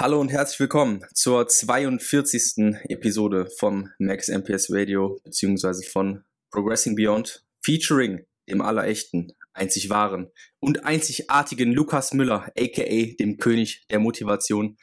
Hallo und herzlich willkommen zur 42. Episode vom Max MPS Radio beziehungsweise von Progressing Beyond featuring dem allerechten, einzig wahren und einzigartigen Lukas Müller, aka dem König der Motivation.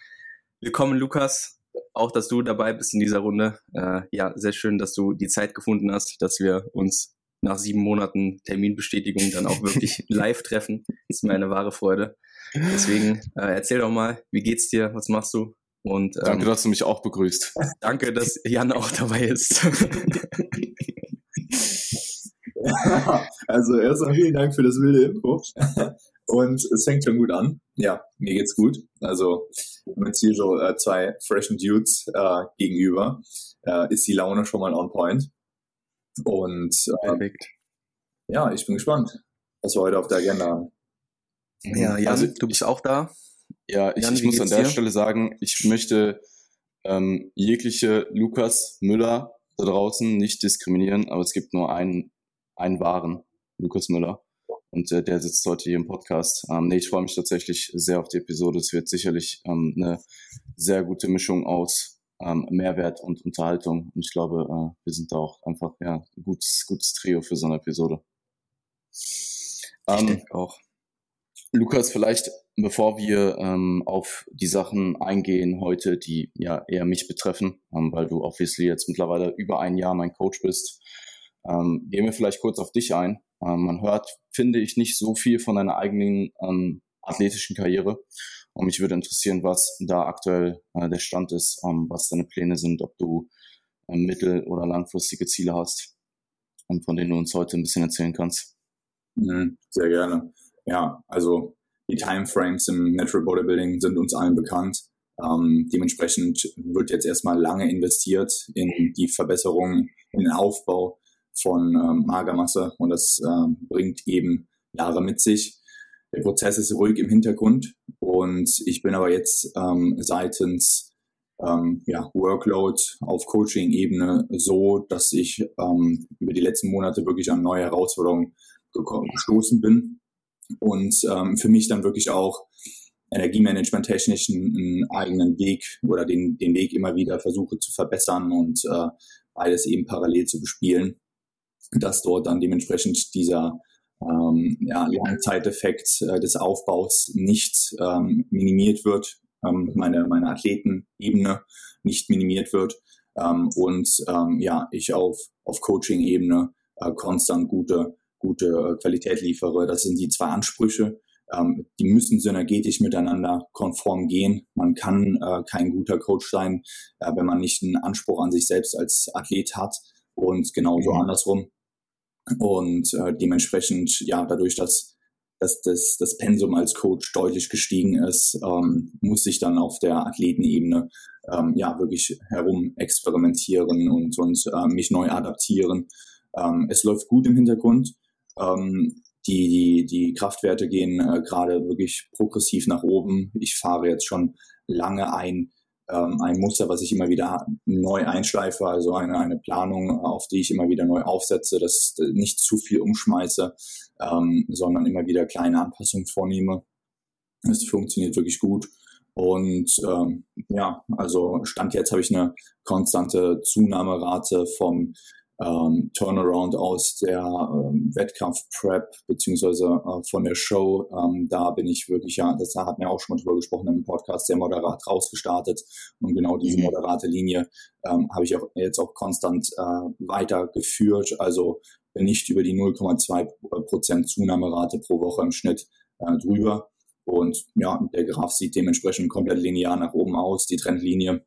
Willkommen Lukas, auch dass du dabei bist in dieser Runde. Äh, ja, sehr schön, dass du die Zeit gefunden hast, dass wir uns nach sieben Monaten Terminbestätigung dann auch wirklich live treffen. Das ist mir eine wahre Freude. Deswegen äh, erzähl doch mal, wie geht's dir? Was machst du? Und, ähm, danke, dass du mich auch begrüßt. Danke, dass Jan auch dabei ist. also erstmal vielen Dank für das wilde Info. Und es fängt schon gut an. Ja, mir geht's gut. Also mit hier so äh, zwei freshen Dudes äh, gegenüber äh, ist die Laune schon mal on point. Und äh, Perfekt. ja, ich bin gespannt, was wir heute auf der Agenda haben. Ja, Jan, also, du bist auch da. Ja, ich, Jan, ich muss an der dir? Stelle sagen, ich möchte ähm, jegliche Lukas Müller da draußen nicht diskriminieren, aber es gibt nur einen, einen wahren Lukas Müller. Und äh, der sitzt heute hier im Podcast. Ähm, nee, ich freue mich tatsächlich sehr auf die Episode. Es wird sicherlich ähm, eine sehr gute Mischung aus ähm, Mehrwert und Unterhaltung. Und ich glaube, äh, wir sind da auch einfach ja, ein gutes, gutes Trio für so eine Episode. Ich ähm, denke auch. Lukas, vielleicht bevor wir ähm, auf die Sachen eingehen heute, die ja eher mich betreffen, ähm, weil du obviously jetzt mittlerweile über ein Jahr mein Coach bist, ähm, gehen wir vielleicht kurz auf dich ein. Ähm, man hört, finde ich, nicht so viel von deiner eigenen ähm, athletischen Karriere. Und mich würde interessieren, was da aktuell äh, der Stand ist, ähm, was deine Pläne sind, ob du ähm, mittel- oder langfristige Ziele hast, ähm, von denen du uns heute ein bisschen erzählen kannst. Mhm, sehr gerne. Ja, also die Timeframes im Natural Bodybuilding sind uns allen bekannt. Ähm, dementsprechend wird jetzt erstmal lange investiert in die Verbesserung, in den Aufbau von ähm, Magermasse und das ähm, bringt eben Jahre mit sich. Der Prozess ist ruhig im Hintergrund und ich bin aber jetzt ähm, seitens ähm, ja, Workload auf Coaching-Ebene so, dass ich ähm, über die letzten Monate wirklich an neue Herausforderungen gestoßen bin und ähm, für mich dann wirklich auch Energiemanagement technisch einen, eigenen Weg oder den, den Weg immer wieder versuche zu verbessern und äh, beides eben parallel zu bespielen, dass dort dann dementsprechend dieser ähm, ja, Langzeiteffekt äh, des Aufbaus nicht ähm, minimiert wird, ähm, meine, meine Athletenebene nicht minimiert wird ähm, und ähm, ja, ich auf, auf Coaching-Ebene äh, konstant gute gute äh, Qualität liefere. Das sind die zwei Ansprüche. Ähm, die müssen synergetisch miteinander konform gehen. Man kann äh, kein guter Coach sein, äh, wenn man nicht einen Anspruch an sich selbst als Athlet hat und genauso mhm. andersrum. Und äh, dementsprechend, ja, dadurch, dass, dass das, das Pensum als Coach deutlich gestiegen ist, ähm, muss ich dann auf der Athletenebene ähm, ja wirklich herum experimentieren und, und äh, mich neu adaptieren. Ähm, es läuft gut im Hintergrund. Ähm, die, die, die Kraftwerte gehen äh, gerade wirklich progressiv nach oben. Ich fahre jetzt schon lange ein, ähm, ein Muster, was ich immer wieder neu einschleife, also eine, eine Planung, auf die ich immer wieder neu aufsetze, dass nicht zu viel umschmeiße, ähm, sondern immer wieder kleine Anpassungen vornehme. Es funktioniert wirklich gut. Und ähm, ja, also Stand jetzt habe ich eine konstante Zunahmerate vom ähm, Turnaround aus der ähm, Wettkampf-Prep beziehungsweise äh, von der Show. Ähm, da bin ich wirklich, ja, das hat mir auch schon mal drüber gesprochen im Podcast, sehr moderat rausgestartet. Und genau diese mhm. moderate Linie ähm, habe ich auch jetzt auch konstant äh, weitergeführt. Also bin nicht über die 0,2 Prozent Zunahmerate pro Woche im Schnitt äh, drüber. Und ja, der Graph sieht dementsprechend komplett linear nach oben aus, die Trendlinie.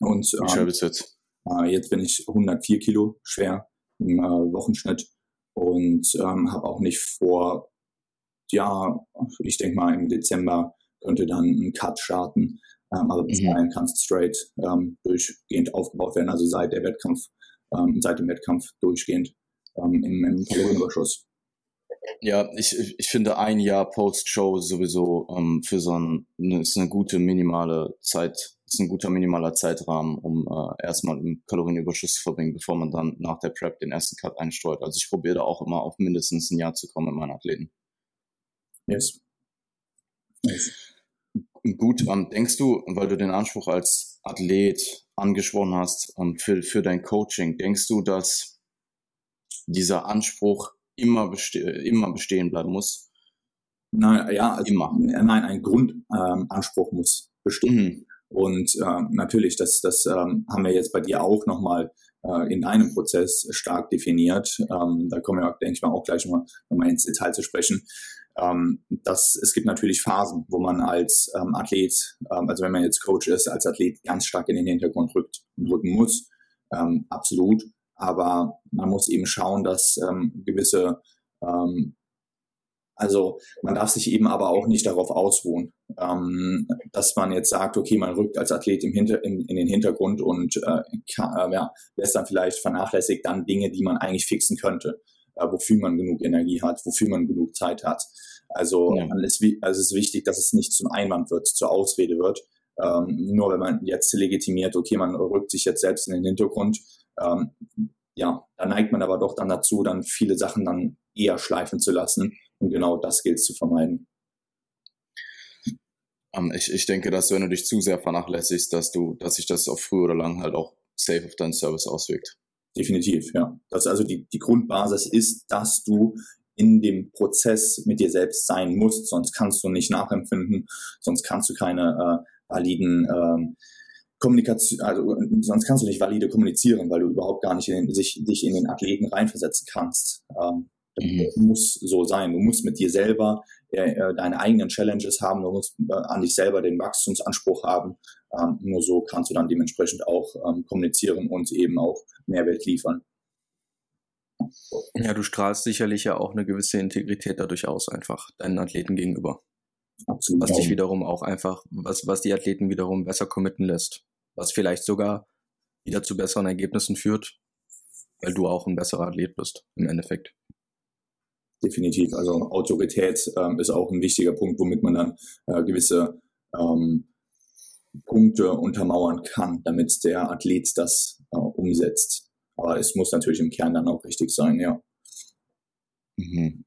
Und ähm, schwer bist du jetzt? Äh, jetzt bin ich 104 Kilo schwer im äh, Wochenschnitt und ähm, habe auch nicht vor, ja, ich denke mal im Dezember könnte dann ein Cut starten, ähm, aber bis mhm. dahin kann es straight ähm, durchgehend aufgebaut werden, also seit der Wettkampf, ähm, seit dem Wettkampf durchgehend ähm, im, im Kalorienüberschuss. Ja, ich, ich finde ein Jahr Post-Show sowieso ähm, für so ein, ne, ist eine gute minimale Zeit, ist ein guter minimaler Zeitrahmen, um äh, erstmal einen Kalorienüberschuss zu verbringen, bevor man dann nach der Prep den ersten Cut einsteuert. Also ich probiere da auch immer auf mindestens ein Jahr zu kommen mit meinen Athleten. Yes. yes. Gut, ähm, denkst du, weil du den Anspruch als Athlet angesprochen hast ähm, für, für dein Coaching, denkst du, dass dieser Anspruch immer, beste immer bestehen bleiben muss? Nein, ja, also, immer. Nein, ein Grundanspruch ähm, muss bestehen. Mhm. Und äh, natürlich, das, das ähm, haben wir jetzt bei dir auch nochmal äh, in einem Prozess stark definiert. Ähm, da kommen wir, denke ich mal, auch gleich nochmal noch mal ins Detail zu sprechen. Ähm, das, es gibt natürlich Phasen, wo man als ähm, Athlet, ähm, also wenn man jetzt Coach ist, als Athlet ganz stark in den Hintergrund rückt und rücken muss. Ähm, absolut. Aber man muss eben schauen, dass ähm, gewisse ähm, also man darf sich eben aber auch nicht darauf ausruhen, ähm, dass man jetzt sagt, okay, man rückt als Athlet im Hinter in, in den Hintergrund und äh, kann, äh, ja, lässt dann vielleicht vernachlässigt dann Dinge, die man eigentlich fixen könnte, äh, wofür man genug Energie hat, wofür man genug Zeit hat. Also, ja. es, also es ist wichtig, dass es nicht zum Einwand wird, zur Ausrede wird. Ähm, nur wenn man jetzt legitimiert, okay, man rückt sich jetzt selbst in den Hintergrund, ähm, ja, da neigt man aber doch dann dazu, dann viele Sachen dann eher schleifen zu lassen und genau das gilt zu vermeiden. Ähm, ich, ich denke, dass wenn du dich zu sehr vernachlässigst, dass du, dass sich das auf früh oder lang halt auch safe auf deinen Service auswirkt. Definitiv, ja. Das also die, die Grundbasis ist, dass du in dem Prozess mit dir selbst sein musst, sonst kannst du nicht nachempfinden, sonst kannst du keine äh, validen ähm, Kommunikation, also sonst kannst du nicht valide kommunizieren, weil du überhaupt gar nicht in, sich, dich in den Athleten reinversetzen kannst. Ähm, Mhm. muss so sein. Du musst mit dir selber äh, äh, deine eigenen Challenges haben, du musst äh, an dich selber den Wachstumsanspruch haben. Ähm, nur so kannst du dann dementsprechend auch ähm, kommunizieren und eben auch Mehrwert liefern. Ja, du strahlst sicherlich ja auch eine gewisse Integrität dadurch aus, einfach deinen Athleten gegenüber. Absolut. Was dich wiederum auch einfach, was, was die Athleten wiederum besser committen lässt. Was vielleicht sogar wieder zu besseren Ergebnissen führt, weil du auch ein besserer Athlet bist, im Endeffekt definitiv. Also Autorität ähm, ist auch ein wichtiger Punkt, womit man dann äh, gewisse ähm, Punkte untermauern kann, damit der Athlet das äh, umsetzt. Aber es muss natürlich im Kern dann auch richtig sein, ja. Mhm.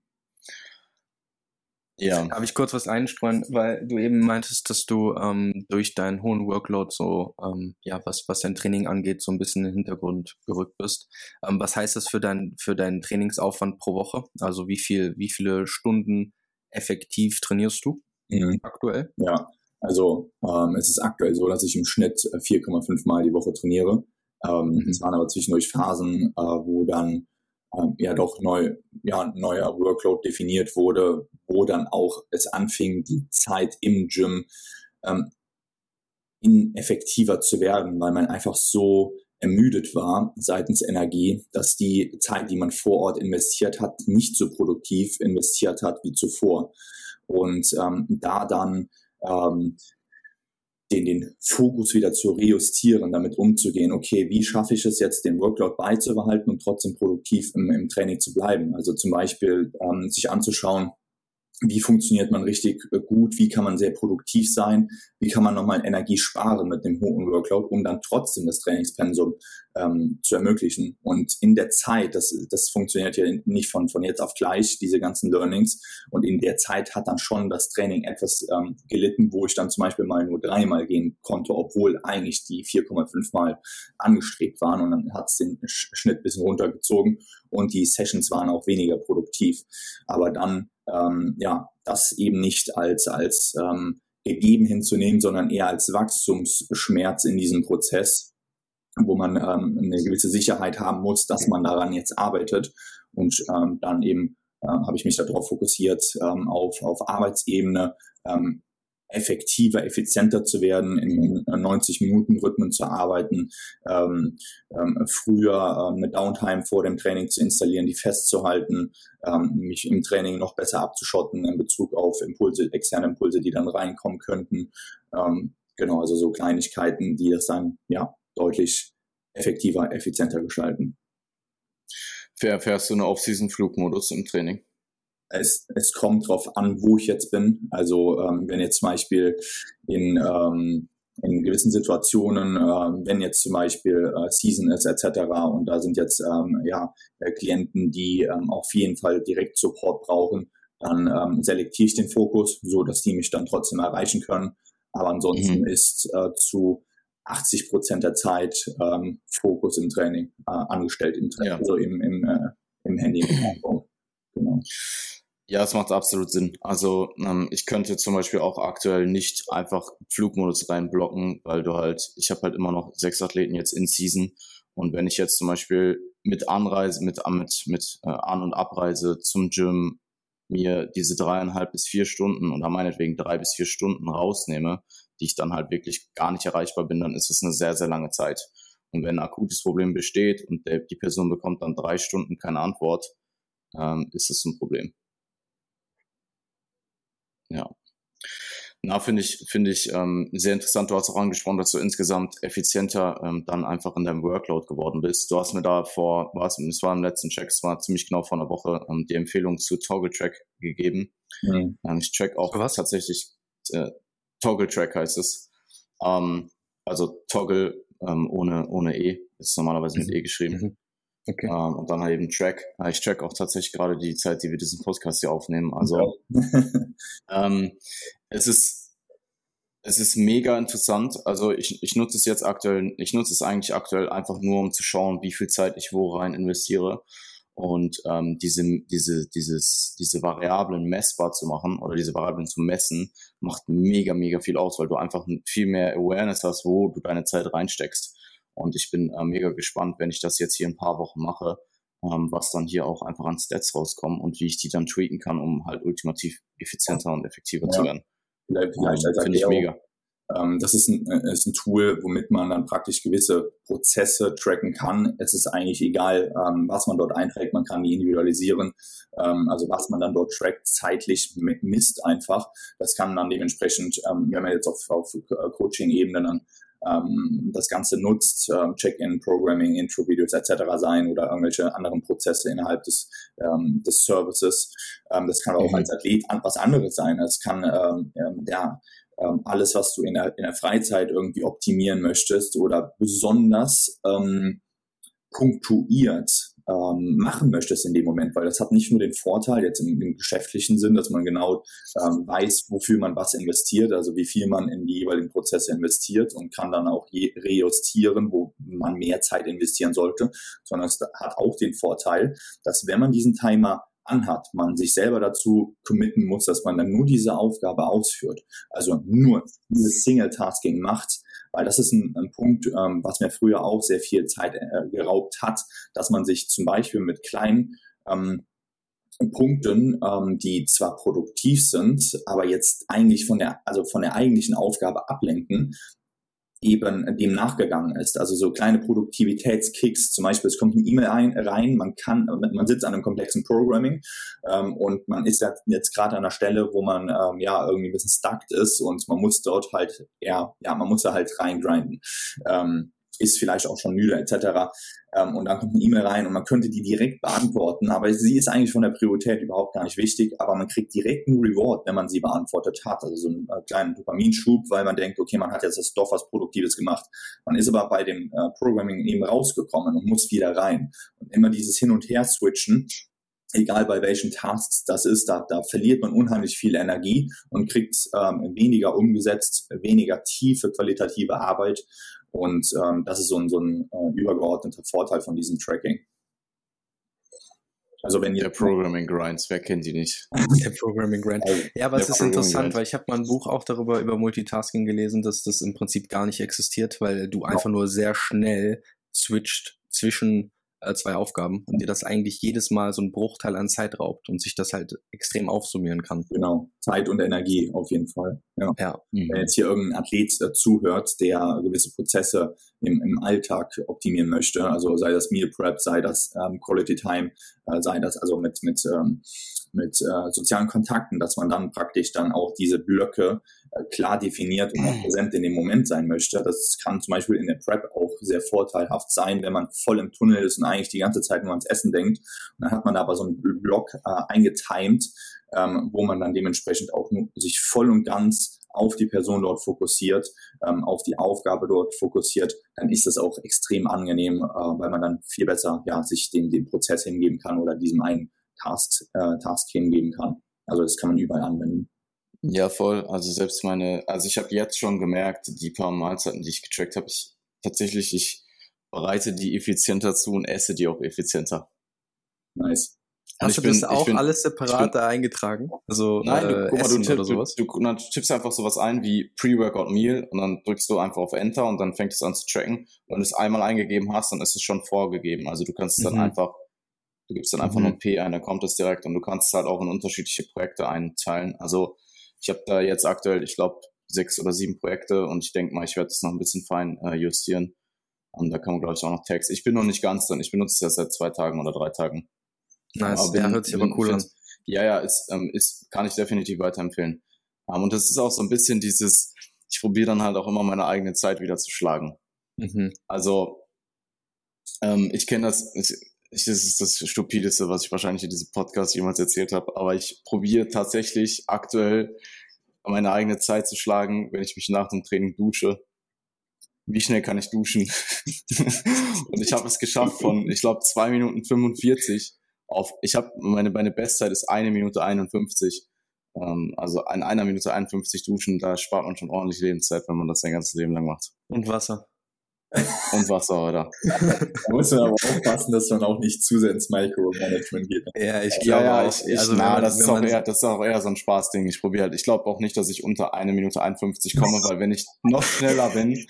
Ja. Darf ich kurz was einstreuen, weil du eben meintest, dass du ähm, durch deinen hohen Workload so, ähm, ja, was, was dein Training angeht, so ein bisschen in den Hintergrund gerückt bist. Ähm, was heißt das für dein, für deinen Trainingsaufwand pro Woche? Also wie viel, wie viele Stunden effektiv trainierst du mhm. aktuell? Ja, also ähm, es ist aktuell so, dass ich im Schnitt 4,5 äh, Mal die Woche trainiere. Ähm, mhm. Es waren aber zwischendurch Phasen, äh, wo dann ähm, ja doch neu, ja, neuer Workload definiert wurde, wo dann auch es anfing, die Zeit im Gym ähm, ineffektiver zu werden, weil man einfach so ermüdet war seitens Energie, dass die Zeit, die man vor Ort investiert hat, nicht so produktiv investiert hat wie zuvor. Und ähm, da dann ähm, den, den Fokus wieder zu rejustieren, damit umzugehen, okay, wie schaffe ich es jetzt, den Workload beizubehalten und trotzdem produktiv im, im Training zu bleiben? Also zum Beispiel ähm, sich anzuschauen, wie funktioniert man richtig äh, gut, wie kann man sehr produktiv sein, wie kann man nochmal Energie sparen mit dem hohen Workload, um dann trotzdem das Trainingspensum ähm, zu ermöglichen. Und in der Zeit, das, das funktioniert ja nicht von, von jetzt auf gleich, diese ganzen Learnings. Und in der Zeit hat dann schon das Training etwas ähm, gelitten, wo ich dann zum Beispiel mal nur dreimal gehen konnte, obwohl eigentlich die 4,5 Mal angestrebt waren. Und dann hat es den Schnitt bisschen runtergezogen und die Sessions waren auch weniger produktiv. Aber dann ähm, ja, das eben nicht als, als ähm, gegeben hinzunehmen, sondern eher als Wachstumsschmerz in diesem Prozess, wo man ähm, eine gewisse Sicherheit haben muss, dass man daran jetzt arbeitet. Und ähm, dann eben äh, habe ich mich darauf fokussiert, ähm, auf, auf Arbeitsebene ähm, effektiver, effizienter zu werden, in 90-Minuten-Rhythmen zu arbeiten, ähm, ähm, früher ähm, eine Downtime vor dem Training zu installieren, die festzuhalten, ähm, mich im Training noch besser abzuschotten in Bezug auf Impulse, externe Impulse, die dann reinkommen könnten. Ähm, genau, also so Kleinigkeiten, die das dann ja deutlich effektiver, effizienter gestalten. Fährst du eine Off-Season-Flugmodus im Training? Es, es kommt drauf an, wo ich jetzt bin. Also ähm, wenn jetzt zum Beispiel in, ähm, in gewissen Situationen, äh, wenn jetzt zum Beispiel äh, Season ist etc. und da sind jetzt ähm, ja äh, Klienten, die ähm, auf jeden Fall direkt Support brauchen, dann ähm, selektiere ich den Fokus, so dass die mich dann trotzdem erreichen können. Aber ansonsten mhm. ist äh, zu 80 Prozent der Zeit ähm, Fokus im Training äh, angestellt, im Training, ja. also im, im, äh, im Handy. genau. Ja, es macht absolut Sinn. Also ähm, ich könnte zum Beispiel auch aktuell nicht einfach Flugmodus reinblocken, weil du halt, ich habe halt immer noch sechs Athleten jetzt in Season und wenn ich jetzt zum Beispiel mit Anreise, mit, mit, mit äh, An- und Abreise zum Gym mir diese dreieinhalb bis vier Stunden oder meinetwegen drei bis vier Stunden rausnehme, die ich dann halt wirklich gar nicht erreichbar bin, dann ist es eine sehr, sehr lange Zeit. Und wenn ein akutes Problem besteht und der, die Person bekommt dann drei Stunden keine Antwort, ähm, ist es ein Problem. Ja. Na, finde ich, finde ich ähm, sehr interessant. Du hast auch angesprochen, dass du insgesamt effizienter ähm, dann einfach in deinem Workload geworden bist. Du hast mir da vor, was, es war im letzten Check, es war ziemlich genau vor einer Woche, ähm, die Empfehlung zu Toggle Track gegeben. Mhm. Ähm, ich track auch was tatsächlich, äh, Toggle Track heißt es. Ähm, also Toggle ähm, ohne, ohne E, ist normalerweise mit mhm. E geschrieben. Mhm. Okay. Ähm, und dann halt eben Track. Ich track auch tatsächlich gerade die Zeit, die wir diesen Podcast hier aufnehmen. Also ähm, es ist es ist mega interessant. Also ich, ich nutze es jetzt aktuell, ich nutze es eigentlich aktuell einfach nur, um zu schauen, wie viel Zeit ich wo rein investiere. Und ähm, diese, diese, dieses, diese Variablen messbar zu machen oder diese Variablen zu messen, macht mega, mega viel aus, weil du einfach viel mehr Awareness hast, wo du deine Zeit reinsteckst. Und ich bin äh, mega gespannt, wenn ich das jetzt hier ein paar Wochen mache, ähm, was dann hier auch einfach an Stats rauskommen und wie ich die dann tweaken kann, um halt ultimativ effizienter und effektiver ja. zu werden. Vielleicht, vielleicht als Finde ich mega. Ähm, das ist ein, äh, ist ein Tool, womit man dann praktisch gewisse Prozesse tracken kann. Es ist eigentlich egal, ähm, was man dort einträgt. Man kann die individualisieren. Ähm, also was man dann dort trackt, zeitlich misst einfach. Das kann dann dementsprechend, wenn man jetzt auf, auf Coaching-Ebene dann ähm, das Ganze nutzt, ähm, Check-in, Programming, Intro-Videos etc. sein oder irgendwelche anderen Prozesse innerhalb des, ähm, des Services. Ähm, das kann auch mhm. als Athlet was anderes sein. Es kann ähm, ähm, ja ähm, alles, was du in der, in der Freizeit irgendwie optimieren möchtest oder besonders ähm, punktuiert ähm, machen möchtest in dem Moment, weil das hat nicht nur den Vorteil jetzt im, im geschäftlichen Sinn, dass man genau ähm, weiß, wofür man was investiert, also wie viel man in die jeweiligen Prozesse investiert und kann dann auch rejustieren, wo man mehr Zeit investieren sollte, sondern es hat auch den Vorteil, dass wenn man diesen Timer anhat, man sich selber dazu committen muss, dass man dann nur diese Aufgabe ausführt, also nur dieses Single-Tasking macht, weil das ist ein, ein Punkt, ähm, was mir früher auch sehr viel Zeit äh, geraubt hat, dass man sich zum Beispiel mit kleinen ähm, Punkten, ähm, die zwar produktiv sind, aber jetzt eigentlich von der, also von der eigentlichen Aufgabe ablenken, eben dem nachgegangen ist. Also so kleine Produktivitätskicks, zum Beispiel es kommt ein E-Mail rein, man kann, man sitzt an einem komplexen Programming ähm, und man ist jetzt gerade an einer Stelle, wo man ähm, ja irgendwie ein bisschen stuckt ist und man muss dort halt, ja, ja, man muss da halt reingrinden. Ähm, ist vielleicht auch schon müde etc. Ähm, und dann kommt eine E-Mail rein und man könnte die direkt beantworten, aber sie ist eigentlich von der Priorität überhaupt gar nicht wichtig, aber man kriegt direkt einen Reward, wenn man sie beantwortet hat, also so einen äh, kleinen Dopaminschub, weil man denkt, okay, man hat jetzt das doch was Produktives gemacht. Man ist aber bei dem äh, Programming eben rausgekommen und muss wieder rein. Und immer dieses Hin- und Her-Switchen, egal bei welchen Tasks das ist, da, da verliert man unheimlich viel Energie und kriegt ähm, weniger umgesetzt, weniger tiefe qualitative Arbeit und ähm, das ist so ein, so ein äh, übergeordneter Vorteil von diesem Tracking. Also wenn ihr der Programming Grinds, wer kennt die nicht? Der Programming Grind. Also, ja, aber es ist interessant, Grind. weil ich habe mal ein Buch auch darüber über Multitasking gelesen, dass das im Prinzip gar nicht existiert, weil du einfach nur sehr schnell switcht zwischen äh, zwei Aufgaben und dir das eigentlich jedes Mal so ein Bruchteil an Zeit raubt und sich das halt extrem aufsummieren kann. Genau, Zeit und Energie auf jeden Fall. Ja. ja. Wenn jetzt hier irgendein Athlet äh, zuhört, der gewisse Prozesse im, im Alltag optimieren möchte, also sei das Meal Prep, sei das ähm, Quality Time, äh, sei das also mit, mit, ähm, mit äh, sozialen Kontakten, dass man dann praktisch dann auch diese Blöcke äh, klar definiert und auch mhm. präsent in dem Moment sein möchte. Das kann zum Beispiel in der Prep auch sehr vorteilhaft sein, wenn man voll im Tunnel ist und eigentlich die ganze Zeit nur ans Essen denkt. Und dann hat man da aber so einen Block äh, eingetimed, ähm, wo man dann dementsprechend auch sich voll und ganz auf die Person dort fokussiert, ähm, auf die Aufgabe dort fokussiert, dann ist das auch extrem angenehm, äh, weil man dann viel besser ja, sich dem, dem Prozess hingeben kann oder diesem einen Task, äh, Task hingeben kann. Also das kann man überall anwenden. Ja, voll. Also selbst meine, also ich habe jetzt schon gemerkt, die paar Mahlzeiten, die ich getrackt habe, ich tatsächlich, ich bereite die effizienter zu und esse die auch effizienter. Nice. Hast du bin, das auch bin, alles separat da eingetragen? Also nein, du, äh, guck mal, du, tipp, sowas? Du, du, du tippst einfach sowas ein wie Pre-Workout Meal und dann drückst du einfach auf Enter und dann fängt es an zu tracken. Und wenn du es einmal eingegeben hast, dann ist es schon vorgegeben. Also du kannst es dann mhm. einfach, du gibst dann einfach mhm. nur ein P ein, dann kommt es direkt und du kannst es halt auch in unterschiedliche Projekte einteilen. Also ich habe da jetzt aktuell, ich glaube, sechs oder sieben Projekte und ich denke mal, ich werde das noch ein bisschen fein äh, justieren. Und da kann man, glaube ich, auch noch Tags. Ich bin noch nicht ganz drin. Ich benutze es ja seit zwei Tagen oder drei Tagen. Nice, aber ja, hört sich aber cool an. Ja, ja, ist, ähm, ist, kann ich definitiv weiterempfehlen. Um, und das ist auch so ein bisschen dieses, ich probiere dann halt auch immer meine eigene Zeit wieder zu schlagen. Mhm. Also, ähm, ich kenne das, ich, ich, das ist das Stupideste, was ich wahrscheinlich in diesem Podcast jemals erzählt habe, aber ich probiere tatsächlich aktuell meine eigene Zeit zu schlagen, wenn ich mich nach dem Training dusche. Wie schnell kann ich duschen? und ich habe es geschafft von, ich glaube, zwei Minuten 45 auf, ich habe meine, meine Bestzeit ist eine Minute 51. Ähm, also in einer Minute 51 duschen, da spart man schon ordentlich Lebenszeit, wenn man das sein ganzes Leben lang macht. Und Wasser. Und Wasser, oder? da muss man aber aufpassen, dass man auch nicht zu sehr ins Micromanagement geht. Ja, ich glaube ja, ja, ich, ich, also na, man, das, ist auch eher, das ist auch eher so ein Spaßding. Ich probiere halt, ich glaube auch nicht, dass ich unter eine Minute 51 komme, weil wenn ich noch schneller bin,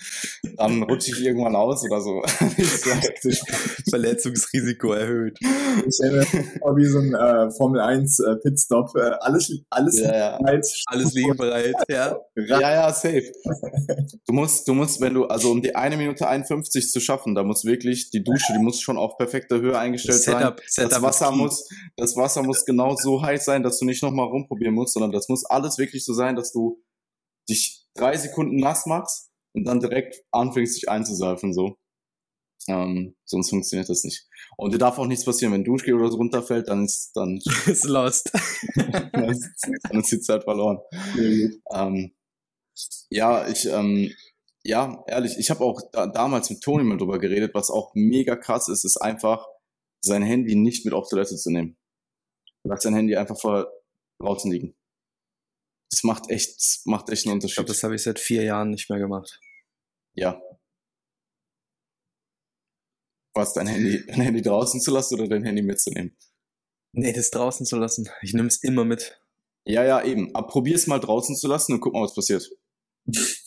dann rutsche ich irgendwann aus oder so. Verletzungsrisiko erhöht. Ich stelle wie so ein äh, Formel 1 äh, Pitstop. Äh, alles, alles ja, ja. bereit. Alles liegen bereit, ja. Ja, ja, safe. Du musst, du musst, wenn du, also um die eine Minute 51 zu schaffen. Da muss wirklich die Dusche, die muss schon auf perfekter Höhe eingestellt Setup, sein. Setup das Wasser muss, das Wasser muss genau so heiß sein, dass du nicht nochmal rumprobieren musst, sondern das muss alles wirklich so sein, dass du dich drei Sekunden nass machst und dann direkt anfängst, dich einzuseifen, so. Ähm, sonst funktioniert das nicht. Und dir darf auch nichts passieren, wenn Duschgel oder so runterfällt, dann ist, dann ist lost. dann ist die Zeit verloren. Ähm, ja, ich, ähm, ja, ehrlich, ich habe auch da, damals mit Toni mal drüber geredet, was auch mega krass ist, ist einfach, sein Handy nicht mit auf Toilette zu nehmen. Lass sein Handy einfach vor draußen liegen. Das macht echt, das macht echt einen Unterschied. Ich glaube, das habe ich seit vier Jahren nicht mehr gemacht. Ja. Was, dein Handy, dein Handy draußen zu lassen oder dein Handy mitzunehmen? Nee, das draußen zu lassen. Ich nehme es immer mit. Ja, ja, eben. Aber probier es mal draußen zu lassen und guck mal, was passiert.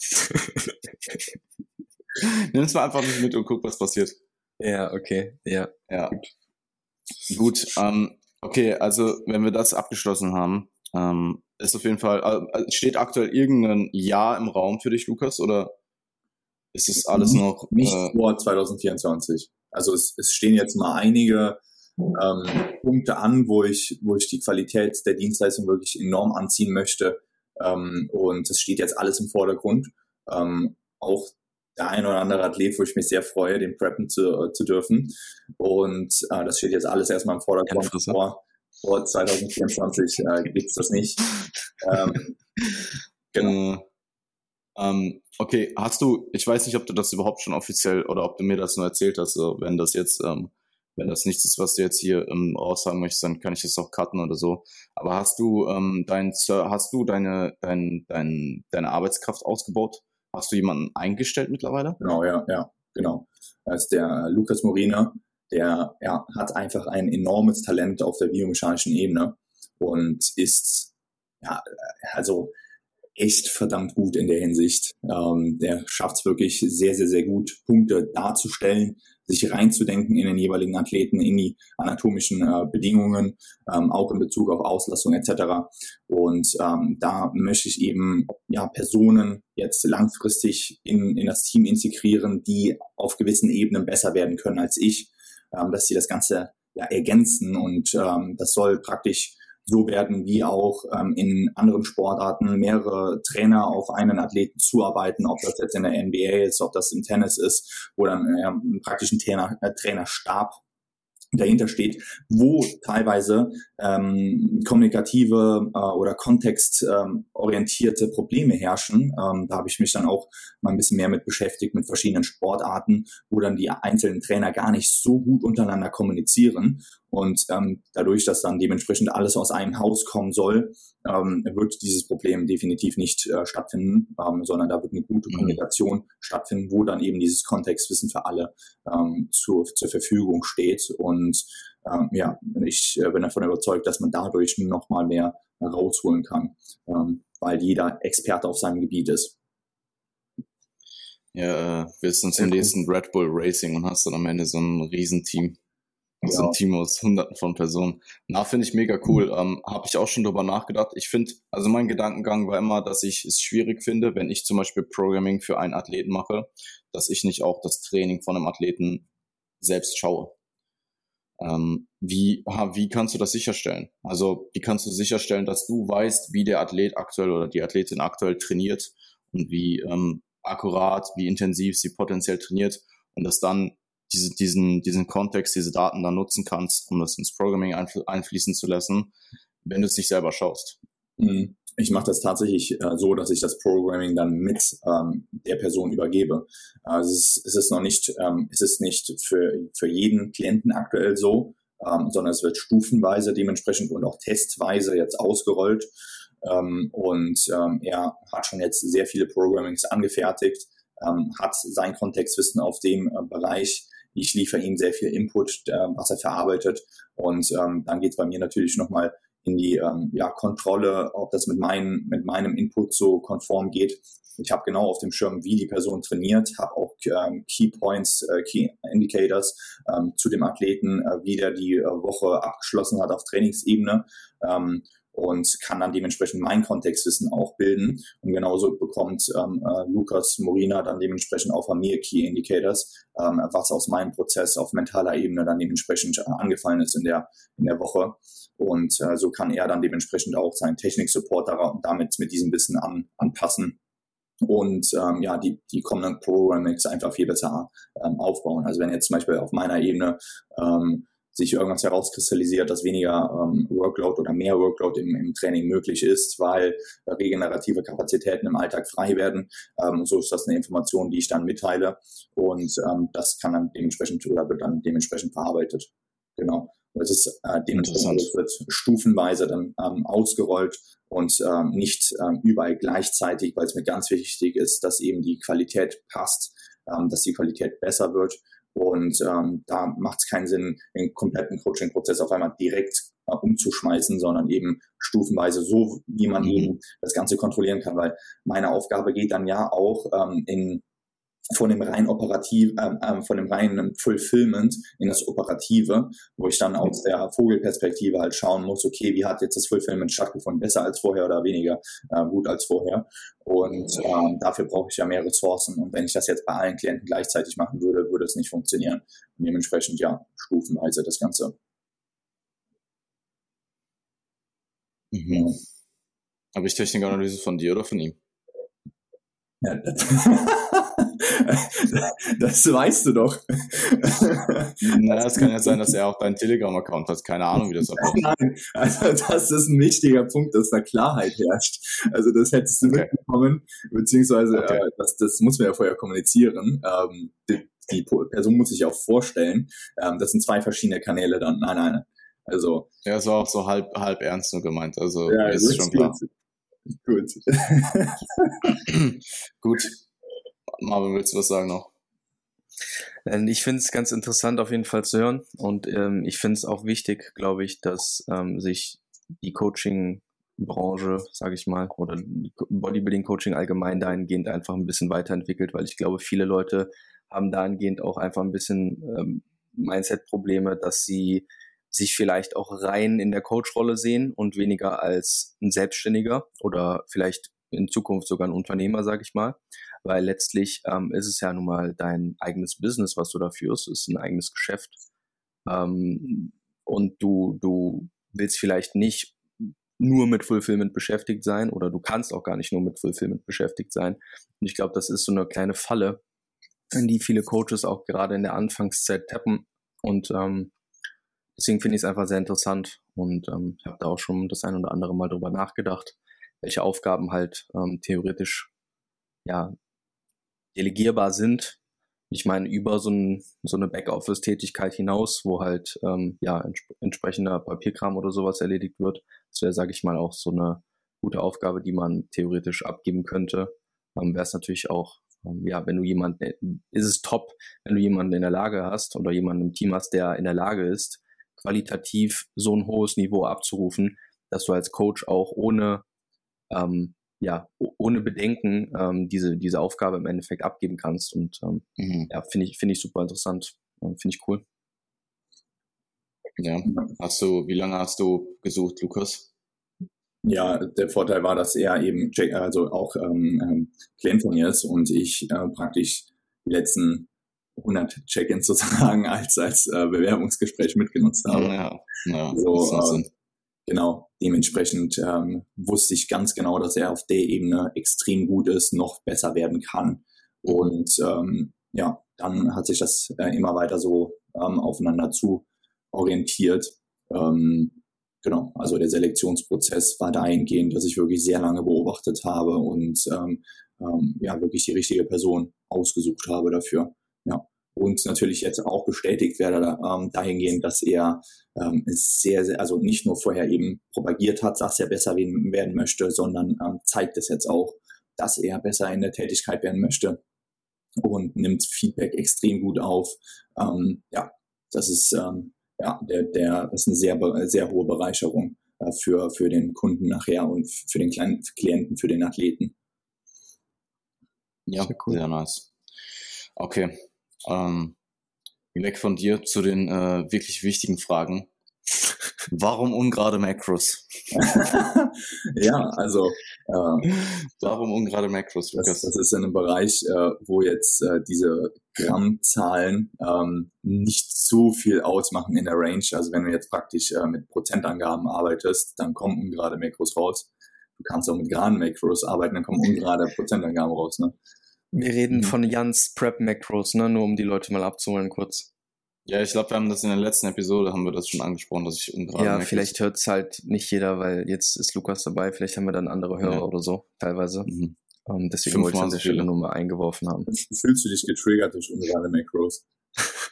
Nimm es mal einfach nicht mit und guck, was passiert. Ja, okay, ja. Ja. Gut, ähm, okay, also wenn wir das abgeschlossen haben, ähm, ist auf jeden Fall, äh, steht aktuell irgendein Jahr im Raum für dich, Lukas, oder ist es alles noch? Nicht äh, vor 2024. Also es, es stehen jetzt mal einige ähm, Punkte an, wo ich, wo ich die Qualität der Dienstleistung wirklich enorm anziehen möchte. Ähm, und es steht jetzt alles im Vordergrund. Ähm, auch der ein oder andere Athlet, wo ich mich sehr freue, den preppen zu, äh, zu dürfen. Und äh, das steht jetzt alles erstmal im Vordergrund. Vor, vor 2024 äh, gibt es das nicht. Ähm, genau. Ähm, okay, hast du, ich weiß nicht, ob du das überhaupt schon offiziell oder ob du mir das nur erzählt hast, wenn das jetzt ähm, wenn das nichts ist, was du jetzt hier ähm, raussagen möchtest, dann kann ich das auch cutten oder so. Aber hast du ähm, dein hast du deine dein, dein, deine Arbeitskraft ausgebaut? Hast du jemanden eingestellt mittlerweile? Genau, ja, ja, genau. Ist der Lukas Morina, der ja, hat einfach ein enormes Talent auf der biomechanischen Ebene und ist ja also echt verdammt gut in der Hinsicht. Ähm, der schafft es wirklich sehr, sehr, sehr gut, Punkte darzustellen, sich reinzudenken in den jeweiligen Athleten, in die anatomischen äh, Bedingungen, ähm, auch in Bezug auf Auslastung etc. Und ähm, da möchte ich eben ja Personen jetzt langfristig in, in das Team integrieren, die auf gewissen Ebenen besser werden können als ich, ähm, dass sie das Ganze ja ergänzen und ähm, das soll praktisch so werden wie auch ähm, in anderen Sportarten mehrere Trainer auf einen Athleten zuarbeiten, ob das jetzt in der NBA ist, ob das im Tennis ist, wo dann äh, praktisch ein Trainer, äh, Trainerstab dahinter steht, wo teilweise ähm, kommunikative äh, oder kontextorientierte ähm, Probleme herrschen. Ähm, da habe ich mich dann auch mal ein bisschen mehr mit beschäftigt, mit verschiedenen Sportarten, wo dann die einzelnen Trainer gar nicht so gut untereinander kommunizieren Und ähm, dadurch, dass dann dementsprechend alles aus einem Haus kommen soll, ähm, wird dieses Problem definitiv nicht äh, stattfinden, ähm, sondern da wird eine gute mhm. Kommunikation stattfinden, wo dann eben dieses Kontextwissen für alle ähm, zur, zur Verfügung steht. Und ähm, ja, ich äh, bin davon überzeugt, dass man dadurch noch mal mehr rausholen kann, ähm, weil jeder Experte auf seinem Gebiet ist. Ja, äh, wirst dann zum nächsten Red Bull Racing und hast dann am Ende so ein Riesenteam. Ja. So ein Team aus hunderten von Personen. Na, finde ich mega cool. Ähm, Habe ich auch schon drüber nachgedacht. Ich finde, also mein Gedankengang war immer, dass ich es schwierig finde, wenn ich zum Beispiel Programming für einen Athleten mache, dass ich nicht auch das Training von einem Athleten selbst schaue. Ähm, wie, wie kannst du das sicherstellen? Also, wie kannst du sicherstellen, dass du weißt, wie der Athlet aktuell oder die Athletin aktuell trainiert und wie ähm, akkurat, wie intensiv sie potenziell trainiert und dass dann diese, diesen, diesen Kontext, diese Daten dann nutzen kannst, um das ins Programming einfl einfließen zu lassen, wenn du es nicht selber schaust. Mhm. Ich mache das tatsächlich äh, so, dass ich das Programming dann mit ähm, der Person übergebe. Also es, ist, es ist noch nicht, ähm, es ist nicht für, für jeden Klienten aktuell so, ähm, sondern es wird stufenweise dementsprechend und auch testweise jetzt ausgerollt. Ähm, und ähm, er hat schon jetzt sehr viele Programmings angefertigt, ähm, hat sein Kontextwissen auf dem äh, Bereich. Ich liefere ihm sehr viel Input, äh, was er verarbeitet. Und ähm, dann geht es bei mir natürlich nochmal in die ähm, ja, Kontrolle, ob das mit, mein, mit meinem Input so konform geht. Ich habe genau auf dem Schirm, wie die Person trainiert, habe auch ähm, Key Points, äh, Key Indicators ähm, zu dem Athleten, äh, wie der die äh, Woche abgeschlossen hat auf Trainingsebene. Ähm, und kann dann dementsprechend mein Kontextwissen auch bilden. Und genauso bekommt ähm, äh, Lukas Morina dann dementsprechend auch von mir Key Indicators, ähm, was aus meinem Prozess auf mentaler Ebene dann dementsprechend äh, angefallen ist in der, in der Woche. Und äh, so kann er dann dementsprechend auch seinen Technik-Support damit mit diesem Wissen an, anpassen und ähm, ja, die, die kommenden Programmings einfach viel besser ähm, aufbauen. Also wenn jetzt zum Beispiel auf meiner Ebene ähm, sich irgendwas herauskristallisiert, dass weniger ähm, Workload oder mehr Workload im, im Training möglich ist, weil regenerative Kapazitäten im Alltag frei werden. Ähm, so ist das eine Information, die ich dann mitteile und ähm, das kann dann dementsprechend oder wird dann dementsprechend verarbeitet. Genau. Das ist äh, dementsprechend wird stufenweise dann ähm, ausgerollt und ähm, nicht ähm, überall gleichzeitig, weil es mir ganz wichtig ist, dass eben die Qualität passt, ähm, dass die Qualität besser wird und ähm, da macht es keinen Sinn, den kompletten Coaching-Prozess auf einmal direkt äh, umzuschmeißen, sondern eben stufenweise so, wie man mhm. eben das Ganze kontrollieren kann. Weil meine Aufgabe geht dann ja auch ähm, in von dem rein operativ, ähm, von dem reinen Fulfillment in das Operative, wo ich dann aus der Vogelperspektive halt schauen muss, okay, wie hat jetzt das Fulfillment stattgefunden, besser als vorher oder weniger äh, gut als vorher. Und ähm, dafür brauche ich ja mehr Ressourcen. Und wenn ich das jetzt bei allen Klienten gleichzeitig machen würde, würde es nicht funktionieren. Und dementsprechend ja stufenweise das Ganze. Mhm. Habe ich Technikanalyse von dir oder von ihm? Ja, das weißt du doch. naja, es kann ja sein, dass er auch deinen Telegram-Account hat. Keine Ahnung, wie das abläuft. Nein, also das ist ein wichtiger Punkt, dass da Klarheit herrscht. Also das hättest du okay. mitbekommen, beziehungsweise okay. äh, das, das muss man ja vorher kommunizieren. Ähm, die, die, Person muss sich auch vorstellen. Ähm, das sind zwei verschiedene Kanäle dann. Nein, nein. Also. Ja, es war auch so halb, halb ernst nur gemeint. Also ja, ist schon klar. Gut. Gut. Marvin, willst du was sagen noch? Ähm, ich finde es ganz interessant auf jeden Fall zu hören und ähm, ich finde es auch wichtig, glaube ich, dass ähm, sich die Coaching-Branche, sage ich mal, oder Bodybuilding-Coaching allgemein dahingehend einfach ein bisschen weiterentwickelt, weil ich glaube, viele Leute haben dahingehend auch einfach ein bisschen ähm, Mindset-Probleme, dass sie sich vielleicht auch rein in der Coach-Rolle sehen und weniger als ein Selbstständiger oder vielleicht in Zukunft sogar ein Unternehmer, sage ich mal, weil letztlich ähm, ist es ja nun mal dein eigenes Business, was du da führst, ist ein eigenes Geschäft. Ähm, und du du willst vielleicht nicht nur mit Fulfillment beschäftigt sein oder du kannst auch gar nicht nur mit Fulfillment beschäftigt sein. Und ich glaube, das ist so eine kleine Falle, in die viele Coaches auch gerade in der Anfangszeit tappen. Und ähm, deswegen finde ich es einfach sehr interessant. Und ähm, ich habe da auch schon das ein oder andere Mal drüber nachgedacht, welche Aufgaben halt ähm, theoretisch ja delegierbar sind Ich meine, über so, ein, so eine Backoffice-Tätigkeit hinaus, wo halt ähm, ja ents entsprechender Papierkram oder sowas erledigt wird, das wäre, sage ich mal, auch so eine gute Aufgabe, die man theoretisch abgeben könnte. Ähm, wäre es natürlich auch, ähm, ja, wenn du jemanden, ist es top, wenn du jemanden in der Lage hast oder jemanden im Team hast, der in der Lage ist, qualitativ so ein hohes Niveau abzurufen, dass du als Coach auch ohne ähm, ja, ohne Bedenken ähm, diese, diese Aufgabe im Endeffekt abgeben kannst. Und ähm, mhm. ja, finde ich, finde ich super interessant. Ähm, finde ich cool. Ja, hast du, wie lange hast du gesucht, Lukas? Ja, der Vorteil war, dass er eben also auch ähm, ähm, Klient von mir ist und ich äh, praktisch die letzten 100 Check-ins sozusagen als als äh, Bewerbungsgespräch mitgenutzt habe. Ja, ja, so, äh, genau, dementsprechend ähm, wusste ich ganz genau, dass er auf der Ebene extrem gut ist, noch besser werden kann. Und ähm, ja, dann hat sich das äh, immer weiter so ähm, aufeinander zu orientiert. Ähm, genau, also der Selektionsprozess war dahingehend, dass ich wirklich sehr lange beobachtet habe und ähm, ähm, ja wirklich die richtige Person ausgesucht habe dafür. Ja und natürlich jetzt auch bestätigt werde ähm, dahingehend, dass er ähm, sehr, sehr, also nicht nur vorher eben propagiert hat, dass er besser werden möchte, sondern ähm, zeigt es jetzt auch, dass er besser in der Tätigkeit werden möchte und nimmt Feedback extrem gut auf. Ähm, ja, das ist ähm, ja der, der das ist eine sehr sehr hohe Bereicherung äh, für für den Kunden nachher und für den kleinen Klienten, für den Athleten. Ja, cool. sehr nice. Okay, ähm, weg von dir zu den äh, wirklich wichtigen Fragen. Warum ungerade Macros? ja, also äh, warum ungerade Macros? Das, das, ist in einem Bereich, äh, wo jetzt äh, diese Grammzahlen ähm, nicht so viel ausmachen in der Range. Also wenn du jetzt praktisch äh, mit Prozentangaben arbeitest, dann kommen ungerade Macros raus. Du kannst auch mit geraden Macros arbeiten, dann kommen ungerade Prozentangaben raus. Ne? Wir reden mhm. von Jans Prep Macros, ne? Nur um die Leute mal abzuholen kurz. Ja, ich glaube, wir haben das in der letzten Episode, haben wir das schon angesprochen, dass ich ungerade Ja, Macros vielleicht hört es halt nicht jeder, weil jetzt ist Lukas dabei, vielleicht haben wir dann andere Hörer ja. oder so, teilweise. Mhm. Um, ähm, deswegen wollte ich an der Stelle nur mal eingeworfen haben. Fühlst du dich getriggert durch ungerade Macros?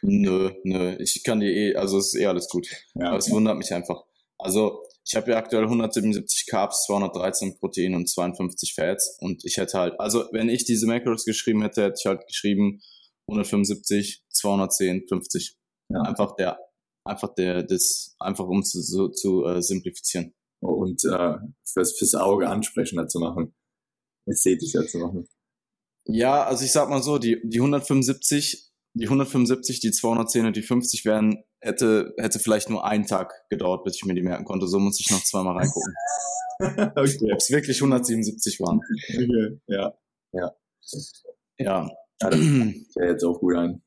nö, nö. Ich kann dir eh, also es ist eh alles gut. Ja, Aber es wundert mich einfach. Also ich habe ja aktuell 177 Carbs, 213 Protein und 52 Fats und ich hätte halt, also wenn ich diese Macros geschrieben hätte, hätte ich halt geschrieben 175, 210, 50. Ja. Einfach der, einfach der, das, einfach um zu, so zu äh, simplifizieren. Und äh, fürs, fürs Auge ansprechender zu machen, ästhetischer zu machen. Ja, also ich sag mal so, die, die 175, die 175, die 210 und die 50 wären hätte, hätte vielleicht nur einen Tag gedauert, bis ich mir die merken konnte. So muss ich noch zweimal reingucken. okay. Ob es wirklich 177 waren. Okay. Ja. Ja. Ja. ja das ja jetzt auch gut ein.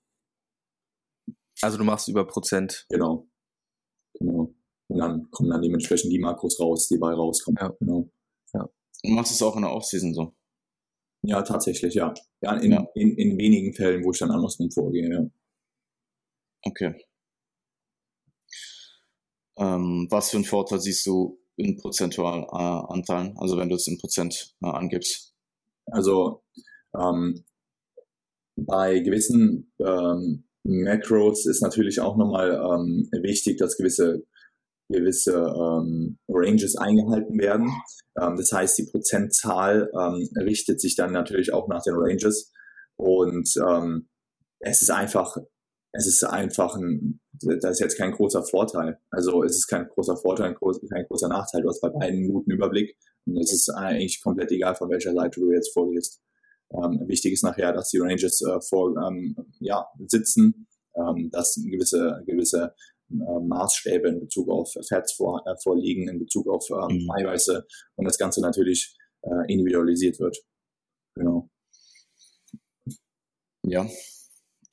Also du machst über Prozent. Genau. Genau. Und dann kommen dann dementsprechend die Makros raus, die bei rauskommen. Ja. Genau. Ja. Und machst es auch in der Offseason so? Ja, tatsächlich, ja. Ja, in, ja. in, in wenigen Fällen, wo ich dann andersrum vorgehe, ja. Okay. Ähm, was für einen Vorteil siehst du in prozentualen äh, Anteilen, also wenn du es in Prozent äh, angibst? Also ähm, bei gewissen ähm, Macros ist natürlich auch nochmal ähm, wichtig, dass gewisse gewisse ähm, Ranges eingehalten werden. Ähm, das heißt, die Prozentzahl ähm, richtet sich dann natürlich auch nach den Ranges und ähm, es ist einfach es ist einfach ein, das ist jetzt kein großer Vorteil. Also es ist kein großer Vorteil, kein großer Nachteil. Du hast bei beiden einen guten Überblick und es ist eigentlich komplett egal, von welcher Seite du jetzt vorgehst. Ähm, wichtig ist nachher, dass die Ranges äh, vor, ähm, ja, sitzen, ähm, dass gewisse, gewisse äh, Maßstäbe in Bezug auf Fats vor, äh, vorliegen, in Bezug auf ähm, mhm. Eiweiße und das Ganze natürlich äh, individualisiert wird. Genau. Ja,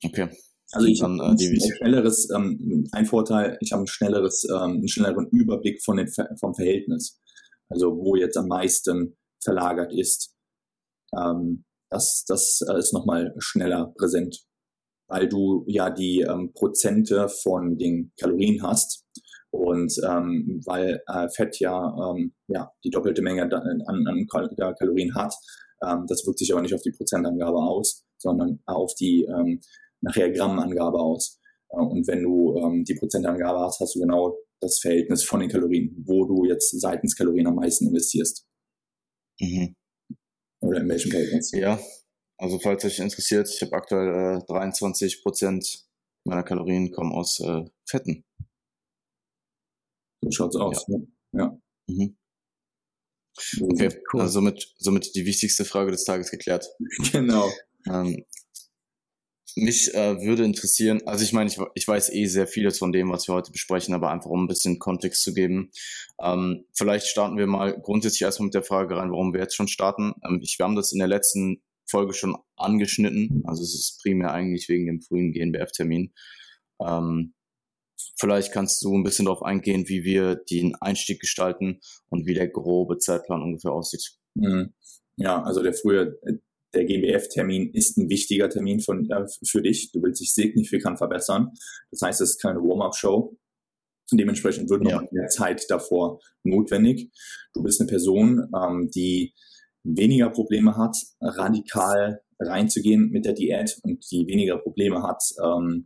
okay. Also ich habe äh, ein schnelleres, ähm, ein Vorteil, ich habe ein schnelleres, ähm, einen schnelleren Überblick von den, vom Verhältnis. Also wo jetzt am meisten verlagert ist. Ähm, das, das äh, ist nochmal schneller präsent, weil du ja die ähm, Prozente von den Kalorien hast und ähm, weil äh, Fett ja, ähm, ja die doppelte Menge an, an Kalorien hat. Ähm, das wirkt sich aber nicht auf die Prozentangabe aus, sondern auf die ähm, nachher Grammangabe aus. Äh, und wenn du ähm, die Prozentangabe hast, hast du genau das Verhältnis von den Kalorien, wo du jetzt seitens Kalorien am meisten investierst. Mhm. Oder in welchem Verhältnis. Ja, also falls euch interessiert, ich habe aktuell äh, 23 Prozent meiner Kalorien kommen aus äh, Fetten. So schaut's aus. Ja. Ne? ja. Mhm. Okay, cool. also somit, somit die wichtigste Frage des Tages geklärt. Genau. Ähm, mich äh, würde interessieren, also ich meine, ich, ich weiß eh sehr vieles von dem, was wir heute besprechen, aber einfach um ein bisschen Kontext zu geben. Ähm, vielleicht starten wir mal grundsätzlich erstmal mit der Frage rein, warum wir jetzt schon starten. Ähm, ich, wir haben das in der letzten Folge schon angeschnitten, also es ist primär eigentlich wegen dem frühen GNBF-Termin. Ähm, vielleicht kannst du ein bisschen darauf eingehen, wie wir den Einstieg gestalten und wie der grobe Zeitplan ungefähr aussieht. Mhm. Ja, also der frühe der GmbF-Termin ist ein wichtiger Termin von, äh, für dich. Du willst dich signifikant verbessern. Das heißt, es ist keine Warm-up-Show. Dementsprechend wird noch ja. mehr Zeit davor notwendig. Du bist eine Person, ähm, die weniger Probleme hat, radikal reinzugehen mit der Diät und die weniger Probleme hat, ähm,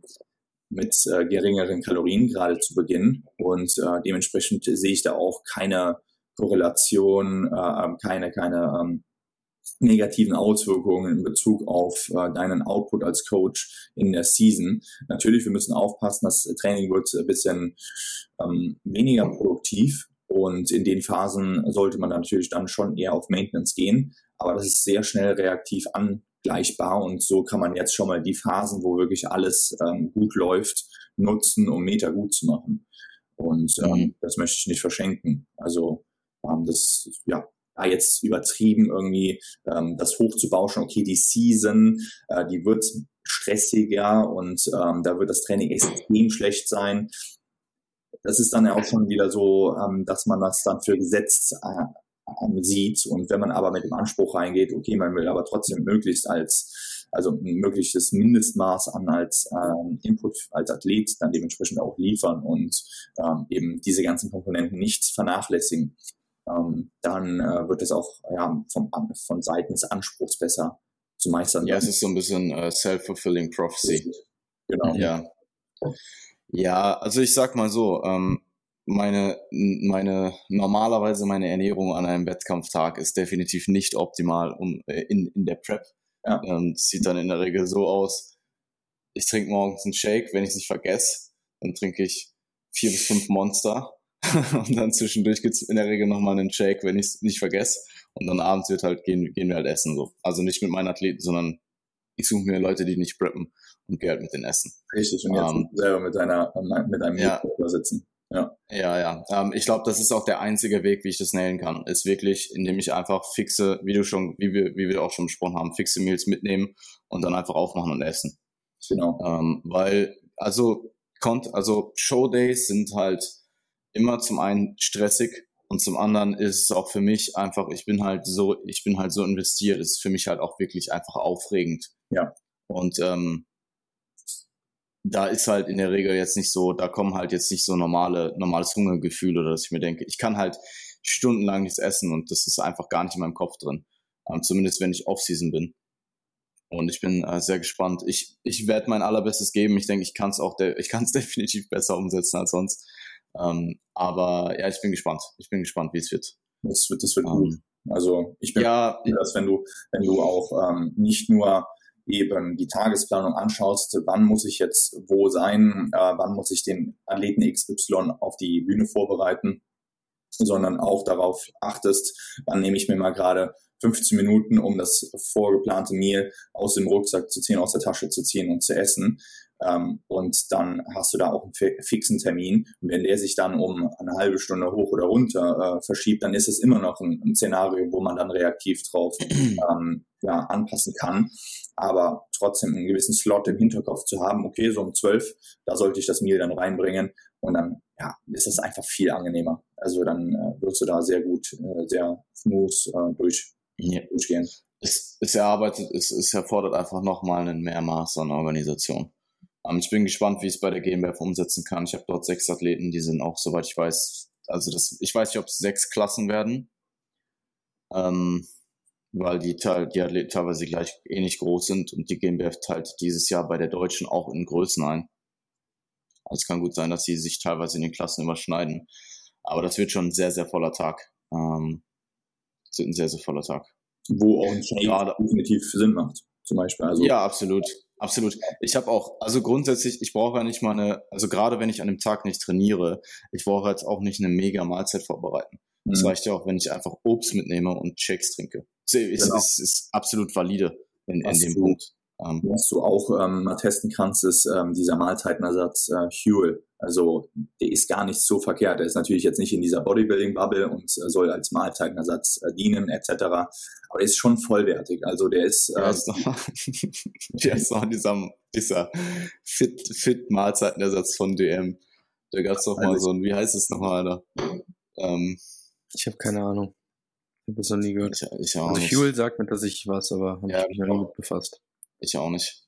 mit äh, geringeren Kalorien gerade zu Beginn. Und äh, dementsprechend sehe ich da auch keine Korrelation, äh, ähm, keine, keine ähm, negativen Auswirkungen in Bezug auf äh, deinen Output als Coach in der Season. Natürlich, wir müssen aufpassen, das Training wird ein bisschen ähm, weniger produktiv und in den Phasen sollte man natürlich dann schon eher auf Maintenance gehen, aber das ist sehr schnell reaktiv angleichbar und so kann man jetzt schon mal die Phasen, wo wirklich alles ähm, gut läuft, nutzen, um Meter gut zu machen. Und ähm, mhm. das möchte ich nicht verschenken. Also ähm, das, ja, da jetzt übertrieben irgendwie ähm, das hochzubauschen, okay, die Season, äh, die wird stressiger und ähm, da wird das Training extrem schlecht sein. Das ist dann ja auch schon wieder so, ähm, dass man das dann für gesetzt äh, sieht. Und wenn man aber mit dem Anspruch reingeht, okay, man will aber trotzdem möglichst als, also ein mögliches Mindestmaß an als ähm, Input als Athlet dann dementsprechend auch liefern und ähm, eben diese ganzen Komponenten nicht vernachlässigen, ähm, dann äh, wird es auch ja, vom, von seitens Anspruchs besser zu meistern. Ja, es ist so ein bisschen äh, self-fulfilling prophecy. Genau. Ja. Ja, also ich sag mal so, ähm, meine, meine, normalerweise meine Ernährung an einem Wettkampftag ist definitiv nicht optimal um, äh, in, in der Prep. Ja. Ähm, sieht dann in der Regel so aus, ich trinke morgens einen Shake, wenn ich es nicht vergesse, dann trinke ich vier bis fünf Monster und dann zwischendurch gibt's in der Regel nochmal einen Shake, wenn ich es nicht vergesse. Und dann abends wird halt, gehen, gehen wir halt essen. so. Also nicht mit meinen Athleten, sondern ich suche mir Leute, die nicht preppen und gehe halt mit denen essen. Richtig, und jetzt ähm, selber mit deiner, mit deinem ja, sitzen. Ja, ja. ja. Ähm, ich glaube, das ist auch der einzige Weg, wie ich das nailen kann. Ist wirklich, indem ich einfach fixe, wie du schon, wie wir, wie wir auch schon besprochen haben, fixe Meals mitnehmen und dann einfach aufmachen und essen. Genau. Ähm, weil, also, also Showdays sind halt immer zum einen stressig und zum anderen ist es auch für mich einfach, ich bin halt so, ich bin halt so investiert, es ist für mich halt auch wirklich einfach aufregend. Ja. Und ähm, da ist halt in der Regel jetzt nicht so, da kommen halt jetzt nicht so normale, normales Hungergefühl oder dass ich mir denke, ich kann halt stundenlang nichts essen und das ist einfach gar nicht in meinem Kopf drin. Ähm, zumindest wenn ich Off-Season bin. Und ich bin äh, sehr gespannt. Ich, ich werde mein allerbestes geben. Ich denke, ich kann es auch, ich kann es definitiv besser umsetzen als sonst. Ähm, aber ja, ich bin gespannt. Ich bin gespannt, wie es wird. Das wird, das wird gut. Ähm, also ich bin ja, dass wenn du, wenn du auch ähm, nicht nur eben die Tagesplanung anschaust, wann muss ich jetzt wo sein, äh, wann muss ich den Athleten XY auf die Bühne vorbereiten, sondern auch darauf achtest, wann nehme ich mir mal gerade 15 Minuten, um das vorgeplante Meal aus dem Rucksack zu ziehen, aus der Tasche zu ziehen und zu essen. Ähm, und dann hast du da auch einen fixen Termin. Und wenn der sich dann um eine halbe Stunde hoch oder runter äh, verschiebt, dann ist es immer noch ein, ein, Szenario, wo man dann reaktiv drauf ähm, ja, anpassen kann. Aber trotzdem einen gewissen Slot im Hinterkopf zu haben, okay, so um zwölf, da sollte ich das Meal dann reinbringen. Und dann ja, ist das einfach viel angenehmer. Also dann äh, wirst du da sehr gut, äh, sehr smooth äh, durch, ja. durchgehen. Es, es erarbeitet, es, es erfordert einfach nochmal ein Mehrmaß an Organisation. Ähm, ich bin gespannt, wie ich es bei der GmbF umsetzen kann. Ich habe dort sechs Athleten, die sind auch, soweit ich weiß, also das, ich weiß nicht, ob es sechs Klassen werden. Ähm, weil die, die Athleten teilweise gleich ähnlich groß sind und die GmbF teilt dieses Jahr bei der Deutschen auch in Größen ein. Also es kann gut sein, dass sie sich teilweise in den Klassen überschneiden. Aber das wird schon ein sehr, sehr voller Tag. Ähm, es wird ein sehr, sehr voller Tag. Wo auch ein Gerade, definitiv Sinn macht, zum Beispiel. Also, ja, absolut. Absolut. Ich habe auch, also grundsätzlich, ich brauche ja nicht mal eine, also gerade wenn ich an dem Tag nicht trainiere, ich brauche jetzt auch nicht eine mega Mahlzeit vorbereiten. Mhm. reicht ja auch, wenn ich einfach Obst mitnehme und Shakes trinke. Es genau. ist, ist, absolut valide in, in dem Punkt. Ähm, Was du auch ähm, mal testen kannst, ist ähm, dieser Mahlzeitenersatz äh, Huel. Also der ist gar nicht so verkehrt. Der ist natürlich jetzt nicht in dieser Bodybuilding-Bubble und äh, soll als Mahlzeitenersatz äh, dienen etc. Aber der ist schon vollwertig. Also der ist... Äh, der ist noch, der ist noch dieser, dieser Fit-Mahlzeitenersatz Fit von DM. Da gab es doch mal so ein, wie heißt es nochmal, Alter? Ähm, ich habe keine Ahnung. Ich habe das noch nie gehört. Ich, ich auch also. Fuel sagt mir, dass ich was, aber habe ja, ich mich noch nie mit befasst. Ich auch nicht.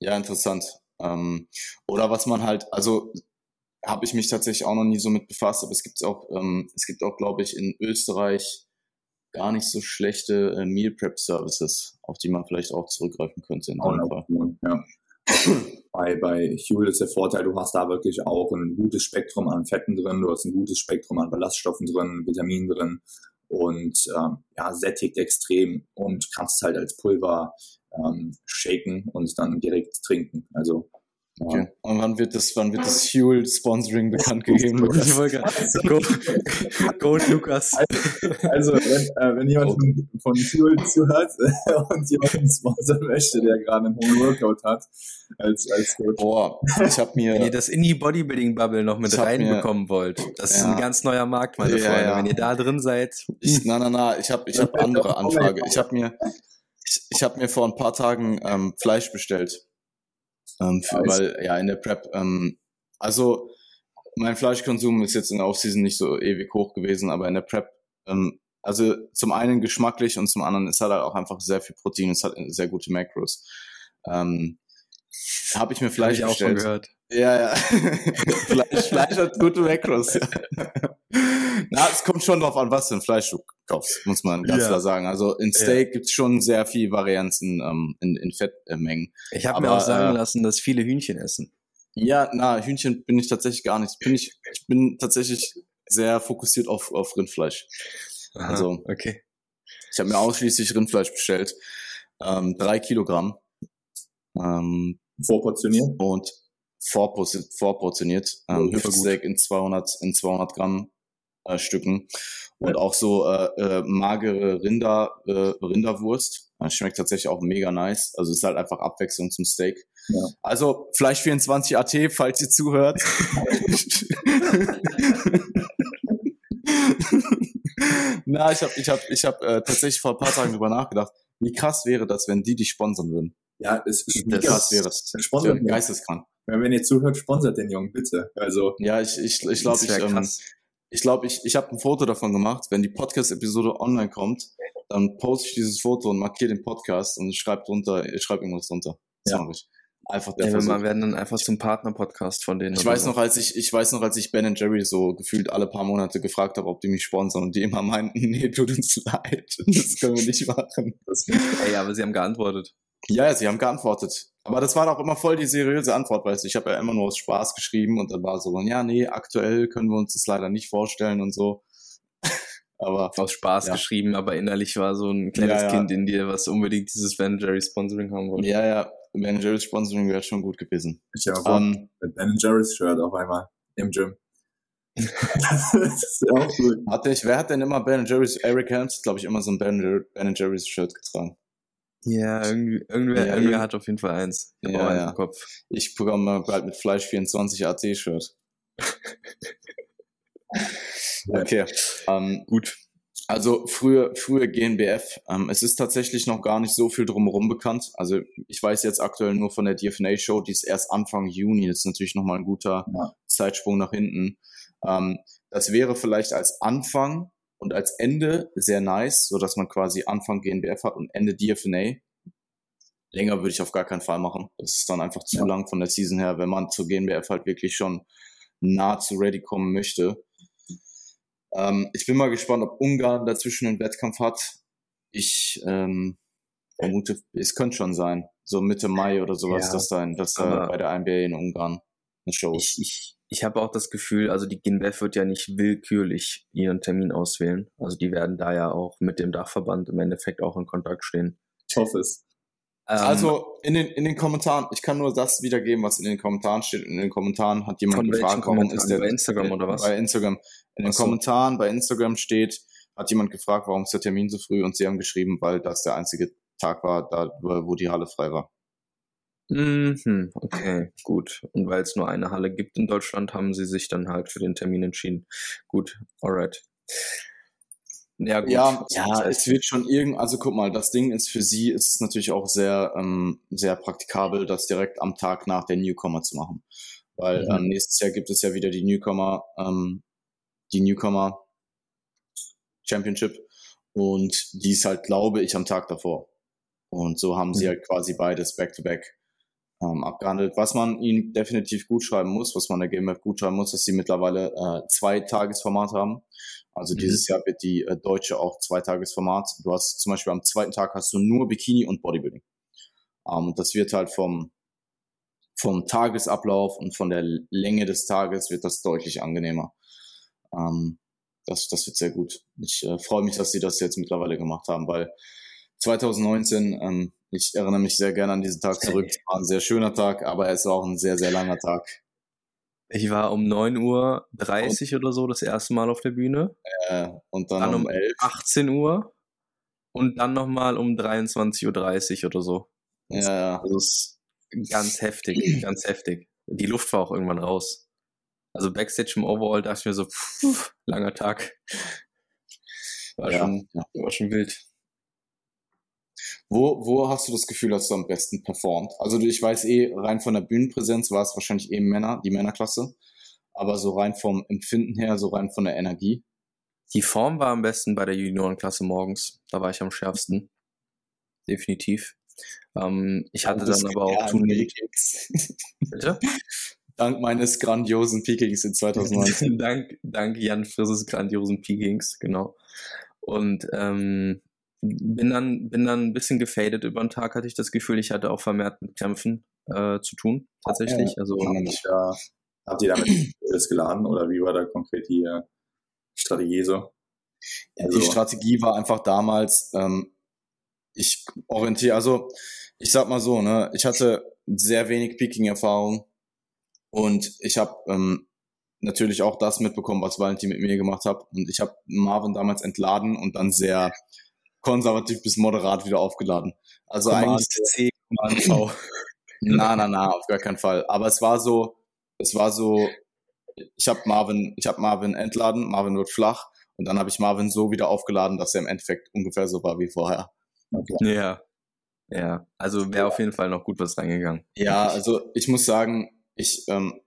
Ja, interessant. Ähm, oder was man halt, also habe ich mich tatsächlich auch noch nie so mit befasst, aber es gibt auch, ähm, es gibt auch, glaube ich, in Österreich gar nicht so schlechte äh, Meal Prep Services, auf die man vielleicht auch zurückgreifen könnte in dem Fall. Ja. bei, bei Fuel ist der Vorteil, du hast da wirklich auch ein gutes Spektrum an Fetten drin, du hast ein gutes Spektrum an Ballaststoffen drin, Vitaminen drin und ähm, ja, sättigt extrem und kannst halt als Pulver ähm, shaken und dann direkt trinken. Also Okay. Und wann wird das, wann wird das Fuel Sponsoring bekannt gegeben, Lukas? Go, go Lukas. Also, wenn, äh, wenn jemand von, von Fuel zuhört und jemanden sponsern möchte, der gerade einen hohen Workout hat, als, als Coach. Boah, ich habe mir. Wenn ihr das in die Bodybuilding Bubble noch mit reinbekommen wollt, das ja. ist ein ganz neuer Markt, meine ja, Freunde. Ja. Wenn ihr da drin seid. Ich, na, na, na, ich habe ich hab andere Anfrage. Ich habe mir, ich, ich habe mir vor ein paar Tagen ähm, Fleisch bestellt ähm, für, weil ja in der Prep, ähm, also mein Fleischkonsum ist jetzt in der Offseason nicht so ewig hoch gewesen, aber in der Prep, ähm, also zum einen geschmacklich und zum anderen es hat halt auch einfach sehr viel Protein, es hat sehr gute Macros. Ähm, habe ich mir Fleisch Hab ich bestellt. auch schon gehört. Ja, ja. Fleisch, Fleisch hat gute Macros. Ja. Na, es kommt schon drauf an, was für ein Fleisch du kaufst, muss man ganz ja. klar sagen. Also in Steak ja. gibt's schon sehr viel Varianzen ähm, in, in Fettmengen. Ich habe mir auch sagen äh, lassen, dass viele Hühnchen essen. Ja, na, Hühnchen bin ich tatsächlich gar nicht. Bin ich, ich bin tatsächlich sehr fokussiert auf, auf Rindfleisch. Aha, also, okay. Ich habe mir ausschließlich Rindfleisch bestellt. Ähm, drei Kilogramm. Ähm, Vorportioniert? Und vorportioniert. Ähm, Hüftsteak in 200, in 200 Gramm äh, Stücken. Und auch so äh, äh, magere Rinder, äh, Rinderwurst. Das schmeckt tatsächlich auch mega nice. Also ist halt einfach Abwechslung zum Steak. Ja. Also Fleisch 24 AT, falls ihr zuhört. Na, ich habe ich hab, ich hab, äh, tatsächlich vor ein paar Tagen drüber nachgedacht, wie krass wäre das, wenn die dich sponsern würden. Ja, es ist wäre das. Sponsern geisteskrank. Wenn ihr zuhört, sponsert den Jungen bitte. Also ja, ich ich ich glaube ich ähm, ich glaube, ich, ich habe ein Foto davon gemacht. Wenn die Podcast-Episode online kommt, dann poste ich dieses Foto und markiere den Podcast und schreibe drunter, ich schreibe irgendwas drunter. Das ja. mache ich. Einfach der ja, Versuch. Wir werden dann einfach zum Partner-Podcast von denen. Ich weiß so. noch, als ich, ich weiß noch, als ich Ben Jerry so gefühlt alle paar Monate gefragt habe, ob die mich sponsern und die immer meinten, nee, tut uns leid, das können wir nicht machen. ey, aber sie haben geantwortet. Ja, ja, sie haben geantwortet. Aber das war doch immer voll die seriöse Antwort, weißt du. Ich habe ja immer nur aus Spaß geschrieben und dann war so, ja, nee, aktuell können wir uns das leider nicht vorstellen und so. aber aus Spaß ja. geschrieben, aber innerlich war so ein kleines ja, ja. Kind in dir, was unbedingt dieses Ben Jerry Sponsoring haben wollte. Ja, ja, Ben Jerry Sponsoring wäre schon gut gewesen. Ich habe auch um, ähm, mit Ben Jerry's Shirt auf einmal im Gym. das ist ja auch gut. Hatte ich, wer hat denn immer Ben Jerry's, Eric Helms, glaube ich, immer so ein Ben, ben Jerry's Shirt getragen. Ja, irgendwie, irgendwer, ja, irgendwer hat auf jeden Fall eins. Ja, ja. Im Kopf. Ich bekomme bald mit Fleisch 24 AC-Shirt. okay, ähm, gut. Also früher, früher GNBF. Ähm, es ist tatsächlich noch gar nicht so viel drumherum bekannt. Also ich weiß jetzt aktuell nur von der DFNA-Show, die ist erst Anfang Juni. Das ist natürlich nochmal ein guter ja. Zeitsprung nach hinten. Ähm, das wäre vielleicht als Anfang und als Ende sehr nice, so dass man quasi Anfang GNBF hat und Ende DFNA. Länger würde ich auf gar keinen Fall machen. Das ist dann einfach zu ja. lang von der Season her, wenn man zur GNBF halt wirklich schon nahezu ready kommen möchte. Ähm, ich bin mal gespannt, ob Ungarn dazwischen einen Wettkampf hat. ich ähm, vermute, es könnte schon sein, so Mitte Mai oder sowas, ja, dass da, dass da bei der NBA in Ungarn eine Show ist. Ich, ich, ich habe auch das Gefühl, also die GINBEF wird ja nicht willkürlich ihren Termin auswählen. Also die werden da ja auch mit dem Dachverband im Endeffekt auch in Kontakt stehen. Ich hoffe es. Ähm, also in den, in den Kommentaren, ich kann nur das wiedergeben, was in den Kommentaren steht. In den Kommentaren hat jemand gefragt, warum ist der bei Instagram oder was? Bei Instagram. In den so. Kommentaren bei Instagram steht, hat jemand gefragt, warum ist der Termin so früh und sie haben geschrieben, weil das der einzige Tag war, da, wo die Halle frei war. Mhm, okay, gut. Und weil es nur eine Halle gibt in Deutschland, haben sie sich dann halt für den Termin entschieden. Gut, alright. Ja, gut. Ja, ja es wird schon irgend, also guck mal, das Ding ist für sie ist es natürlich auch sehr, ähm, sehr praktikabel, das direkt am Tag nach der Newcomer zu machen. Weil mhm. ähm, nächstes Jahr gibt es ja wieder die Newcomer, ähm, die Newcomer Championship und die ist halt, glaube ich, am Tag davor. Und so haben sie mhm. halt quasi beides back-to-back ähm, abgehandelt. Was man ihnen definitiv gut schreiben muss, was man der GMF gut schreiben muss, dass sie mittlerweile äh, zwei Tagesformat haben. Also mhm. dieses Jahr wird die äh, deutsche auch zwei Tagesformat. Du hast zum Beispiel am zweiten Tag hast du nur Bikini und Bodybuilding. Ähm, das wird halt vom vom Tagesablauf und von der Länge des Tages wird das deutlich angenehmer. Ähm, das, das wird sehr gut. Ich äh, freue mich, dass sie das jetzt mittlerweile gemacht haben, weil 2019 ähm, ich erinnere mich sehr gerne an diesen Tag zurück. Es war ein sehr schöner Tag, aber es war auch ein sehr, sehr langer Tag. Ich war um 9.30 Uhr oder so das erste Mal auf der Bühne. Äh, und dann, dann um, um 11. 18 Uhr. Und dann nochmal um 23.30 Uhr oder so. Ja, ja. Also es ist ganz heftig, ganz heftig. Die Luft war auch irgendwann raus. Also Backstage im Overall dachte ich mir so, pff, langer Tag. War, ja, schon, ja. war schon wild. Wo, wo hast du das Gefühl, dass du am besten performt? Also ich weiß eh, rein von der Bühnenpräsenz war es wahrscheinlich eben Männer, die Männerklasse. Aber so rein vom Empfinden her, so rein von der Energie. Die Form war am besten bei der Juniorenklasse morgens. Da war ich am schärfsten. Definitiv. Ähm, ich hatte dann aber auch Turnier. Bitte? Dank meines grandiosen Peakings in 2019. dank, dank Jan Frisses grandiosen Peakings, genau. Und ähm, bin dann, bin dann ein bisschen gefadet über den Tag, hatte ich das Gefühl, ich hatte auch vermehrt mit Kämpfen äh, zu tun, tatsächlich. Ja, also, ja, habt ihr damit das geladen oder wie war da konkret die äh, Strategie so? Also, die Strategie war einfach damals, ähm, ich orientiere, also ich sag mal so, ne, ich hatte sehr wenig Peaking-Erfahrung und ich habe ähm, natürlich auch das mitbekommen, was Valentin mit mir gemacht hat. Und ich habe Marvin damals entladen und dann sehr konservativ bis moderat wieder aufgeladen. Also Command eigentlich C, Command V. na, na, na, auf gar keinen Fall. Aber es war so, es war so, ich habe Marvin, ich habe Marvin entladen, Marvin wird flach und dann habe ich Marvin so wieder aufgeladen, dass er im Endeffekt ungefähr so war wie vorher. Okay. Ja. Ja, also wäre auf jeden Fall noch gut was reingegangen. Ja, also ich muss sagen, ich ähm,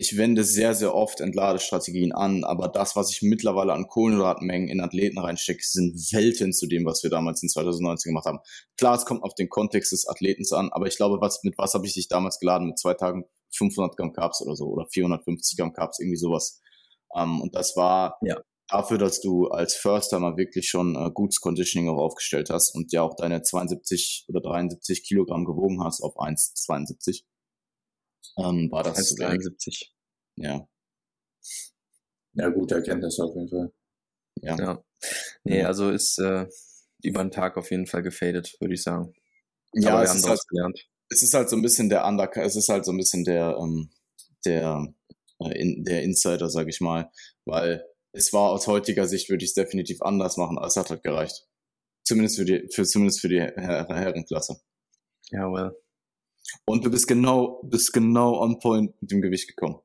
ich wende sehr, sehr oft Entladestrategien an, aber das, was ich mittlerweile an Kohlenhydratmengen in Athleten reinstecke, sind Welten zu dem, was wir damals in 2019 gemacht haben. Klar, es kommt auf den Kontext des Athletens an, aber ich glaube, was, mit was habe ich dich damals geladen? Mit zwei Tagen 500 Gramm Carbs oder so oder 450 Gramm Carbs, irgendwie sowas. Um, ähm, und das war ja. dafür, dass du als First-Timer wirklich schon äh, gutes Conditioning auch aufgestellt hast und ja auch deine 72 oder 73 Kilogramm gewogen hast auf 1,72 ähm, war das 73. Ja. Ja, gut Erkenntnis auf jeden Fall. Ja. ja. Nee, also ist äh, über den Tag auf jeden Fall gefadet, würde ich sagen. Ja, Aber wir haben halt, gelernt. Es ist halt so ein bisschen der Undercut, es ist halt so ein bisschen der, ähm, der, äh, in, der Insider, sag ich mal, weil es war aus heutiger Sicht würde ich es definitiv anders machen, als hat halt gereicht. Zumindest für die, für, zumindest für die Her Herrenklasse. Ja, well. Und du bist genau, bist genau on point mit dem Gewicht gekommen.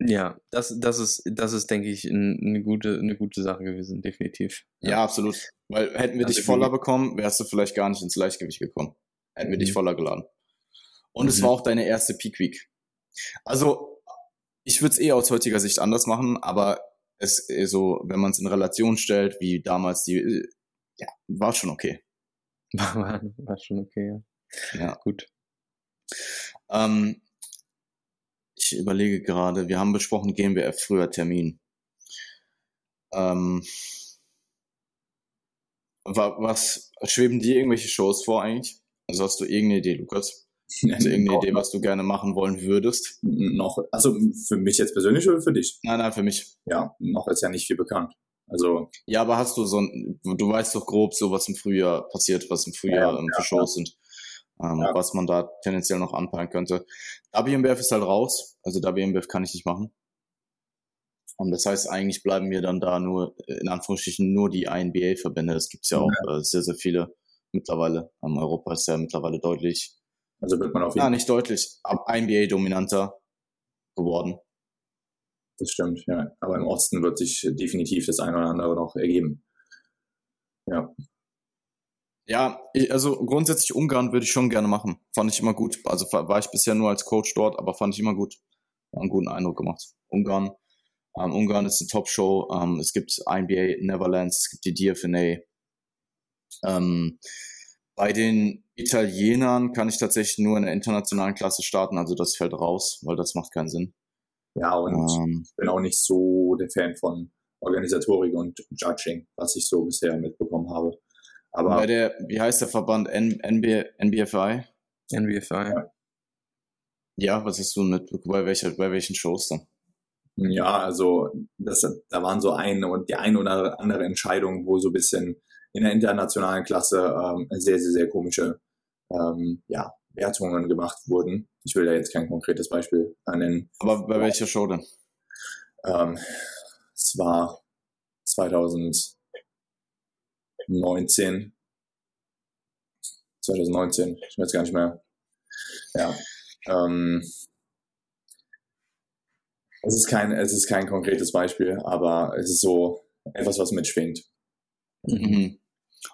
Ja, das, das ist, das ist, denke ich, eine gute, eine gute Sache gewesen, definitiv. Ja, ja absolut. Weil hätten wir also dich voller bekommen, wärst du vielleicht gar nicht ins Leichtgewicht gekommen. Hätten wir dich mhm. voller geladen. Und mhm. es war auch deine erste Peak Week. Also, ich würde es eh aus heutiger Sicht anders machen, aber es eh so, wenn man es in Relation stellt, wie damals die, äh, ja, war schon okay. War, war schon okay, ja. Ja. Gut. Ähm, ich überlege gerade, wir haben besprochen GmbF früher Termin. Ähm, Was schweben dir irgendwelche Shows vor eigentlich? Also hast du irgendeine Idee, Lukas? Also irgendeine Idee, was du gerne machen wollen würdest? Noch, also für mich jetzt persönlich oder für dich? Nein, nein, für mich. Ja, noch ist ja nicht viel bekannt. Also. Ja, aber hast du so ein, du weißt doch grob so, was im Frühjahr passiert, was im Frühjahr ja, ähm, für ja, Shows ja. sind, ähm, was man da tendenziell noch anpeilen könnte. WMBF ist halt raus, also WMBF kann ich nicht machen. Und das heißt, eigentlich bleiben mir dann da nur, in Anführungsstrichen, nur die INBA-Verbände. Es gibt ja auch äh, sehr, sehr viele mittlerweile. Um, Europa ist ja mittlerweile deutlich. Also wird man auf jeden Ja, nicht deutlich, aber INBA-dominanter geworden. Das stimmt, ja. Aber im Osten wird sich definitiv das eine oder andere noch ergeben. Ja. Ja, also grundsätzlich Ungarn würde ich schon gerne machen. Fand ich immer gut. Also war ich bisher nur als Coach dort, aber fand ich immer gut. War einen guten Eindruck gemacht. Ungarn ähm, Ungarn ist eine Top-Show. Ähm, es gibt NBA Neverlands, es gibt die DFNA. Ähm, bei den Italienern kann ich tatsächlich nur in der internationalen Klasse starten, also das fällt raus, weil das macht keinen Sinn. Ja, und ähm, ich bin auch nicht so der Fan von Organisatorik und Judging, was ich so bisher mitbekommen habe. Aber bei der, wie heißt der Verband? N NBA, NBFI? NBFI. Ja. ja, was ist so mit, bei, welcher, bei welchen Shows dann? Ja, also das, da waren so eine und die eine oder andere Entscheidung, wo so ein bisschen in der internationalen Klasse ähm, sehr, sehr, sehr komische ähm, ja, Wertungen gemacht wurden. Ich will da jetzt kein konkretes Beispiel nennen. Aber bei welcher Show denn? Ähm, es war 2019. 2019, ich weiß gar nicht mehr. Ja. Ähm, es ist kein, es ist kein konkretes Beispiel, aber es ist so etwas, was mitschwingt. Mhm.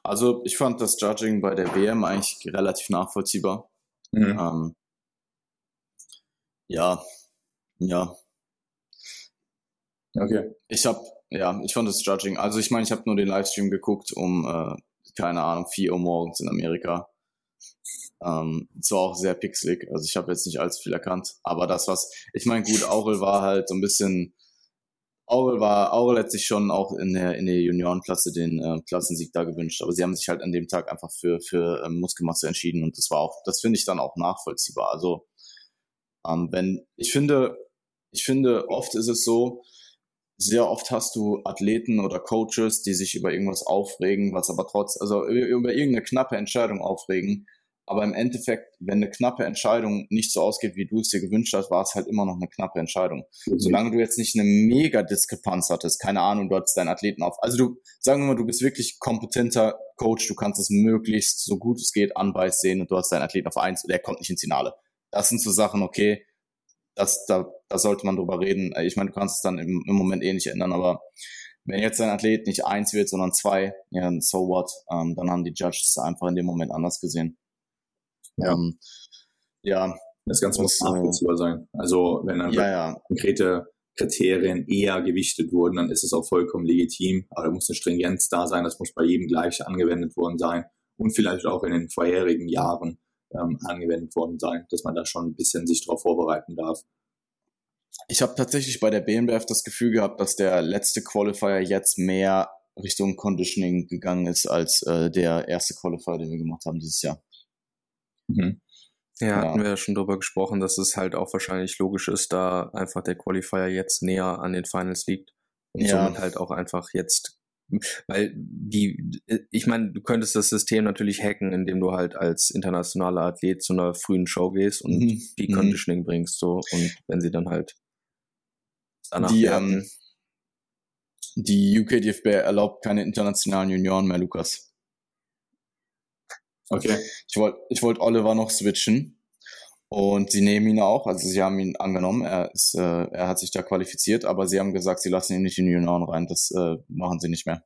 Also ich fand das Judging bei der WM eigentlich relativ nachvollziehbar. Mhm. Ähm, ja, ja. Okay. Ich habe, ja, ich fand das Judging. Also ich meine, ich habe nur den Livestream geguckt um, äh, keine Ahnung, 4 Uhr morgens in Amerika. Ähm, zwar auch sehr pixelig, also ich habe jetzt nicht allzu viel erkannt, aber das was, ich meine, gut, Aurel war halt so ein bisschen, Aurel war, Aurel hat sich schon auch in der, in der Juniorenklasse den äh, Klassensieg da gewünscht, aber sie haben sich halt an dem Tag einfach für, für ähm, Muskelmasse entschieden und das war auch, das finde ich dann auch nachvollziehbar. Also, ähm, wenn, ich finde, ich finde, oft ist es so, sehr oft hast du Athleten oder Coaches, die sich über irgendwas aufregen, was aber trotz, also über irgendeine knappe Entscheidung aufregen, aber im Endeffekt, wenn eine knappe Entscheidung nicht so ausgeht, wie du es dir gewünscht hast, war es halt immer noch eine knappe Entscheidung. Mhm. Solange du jetzt nicht eine mega Diskrepanz hattest, keine Ahnung, du hattest deinen Athleten auf. Also du, sagen wir mal, du bist wirklich kompetenter Coach, du kannst es möglichst so gut es geht anbeiß sehen und du hast deinen Athleten auf eins und der kommt nicht ins Finale. Das sind so Sachen, okay, das, da, da sollte man drüber reden. Ich meine, du kannst es dann im, im Moment eh nicht ändern, aber wenn jetzt dein Athlet nicht eins wird, sondern zwei, ja, so what, ähm, dann haben die Judges einfach in dem Moment anders gesehen. Ja. Ähm, ja. Das Ganze muss nachvollziehbar sein. Also wenn dann ja, ja. konkrete Kriterien eher gewichtet wurden, dann ist es auch vollkommen legitim. Aber da muss eine Stringenz da sein, das muss bei jedem gleich angewendet worden sein und vielleicht auch in den vorherigen Jahren ähm, angewendet worden sein, dass man da schon ein bisschen sich darauf vorbereiten darf. Ich habe tatsächlich bei der BNBF das Gefühl gehabt, dass der letzte Qualifier jetzt mehr Richtung Conditioning gegangen ist als äh, der erste Qualifier, den wir gemacht haben dieses Jahr. Mhm. Ja, ja, hatten wir ja schon drüber gesprochen, dass es halt auch wahrscheinlich logisch ist, da einfach der Qualifier jetzt näher an den Finals liegt und ja. somit halt auch einfach jetzt, weil die, ich meine, du könntest das System natürlich hacken, indem du halt als internationaler Athlet zu einer frühen Show gehst und mhm. die mhm. Conditioning bringst so und wenn sie dann halt danach die, ähm, die UK DFB erlaubt keine internationalen Junioren mehr, Lukas. Okay. Ich wollte ich wollt Oliver noch switchen. Und sie nehmen ihn auch, also sie haben ihn angenommen, er, ist, äh, er hat sich da qualifiziert, aber sie haben gesagt, sie lassen ihn nicht in die Junioren rein, das äh, machen sie nicht mehr.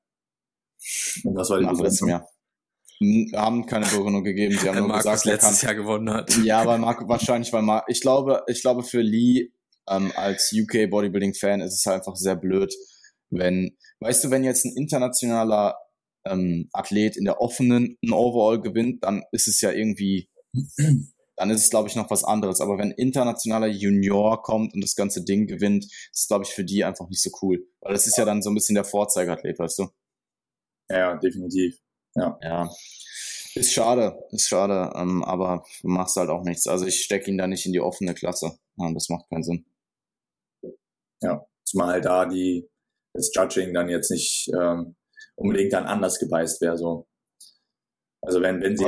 Und was war die Begründung? Jahr. Haben keine Begründung gegeben, sie haben nur Markus gesagt, letztes kann, Jahr gewonnen hat. Ja, weil Marco, wahrscheinlich, weil Marco, ich glaube, ich glaube für Lee ähm, als UK Bodybuilding Fan ist es einfach sehr blöd, wenn, weißt du, wenn jetzt ein internationaler ähm, Athlet in der offenen ein Overall gewinnt, dann ist es ja irgendwie, dann ist es, glaube ich, noch was anderes. Aber wenn internationaler Junior kommt und das ganze Ding gewinnt, ist es, glaube ich, für die einfach nicht so cool. Weil das ist ja dann so ein bisschen der Vorzeigeathlet, weißt du? Ja, definitiv. Ja. ja. Ist schade, ist schade, ähm, aber du machst halt auch nichts. Also ich stecke ihn da nicht in die offene Klasse. Ja, das macht keinen Sinn. Ja, zumal da die, das Judging dann jetzt nicht ähm, unbedingt dann anders gebeißt wäre. So. Also wenn, wenn sie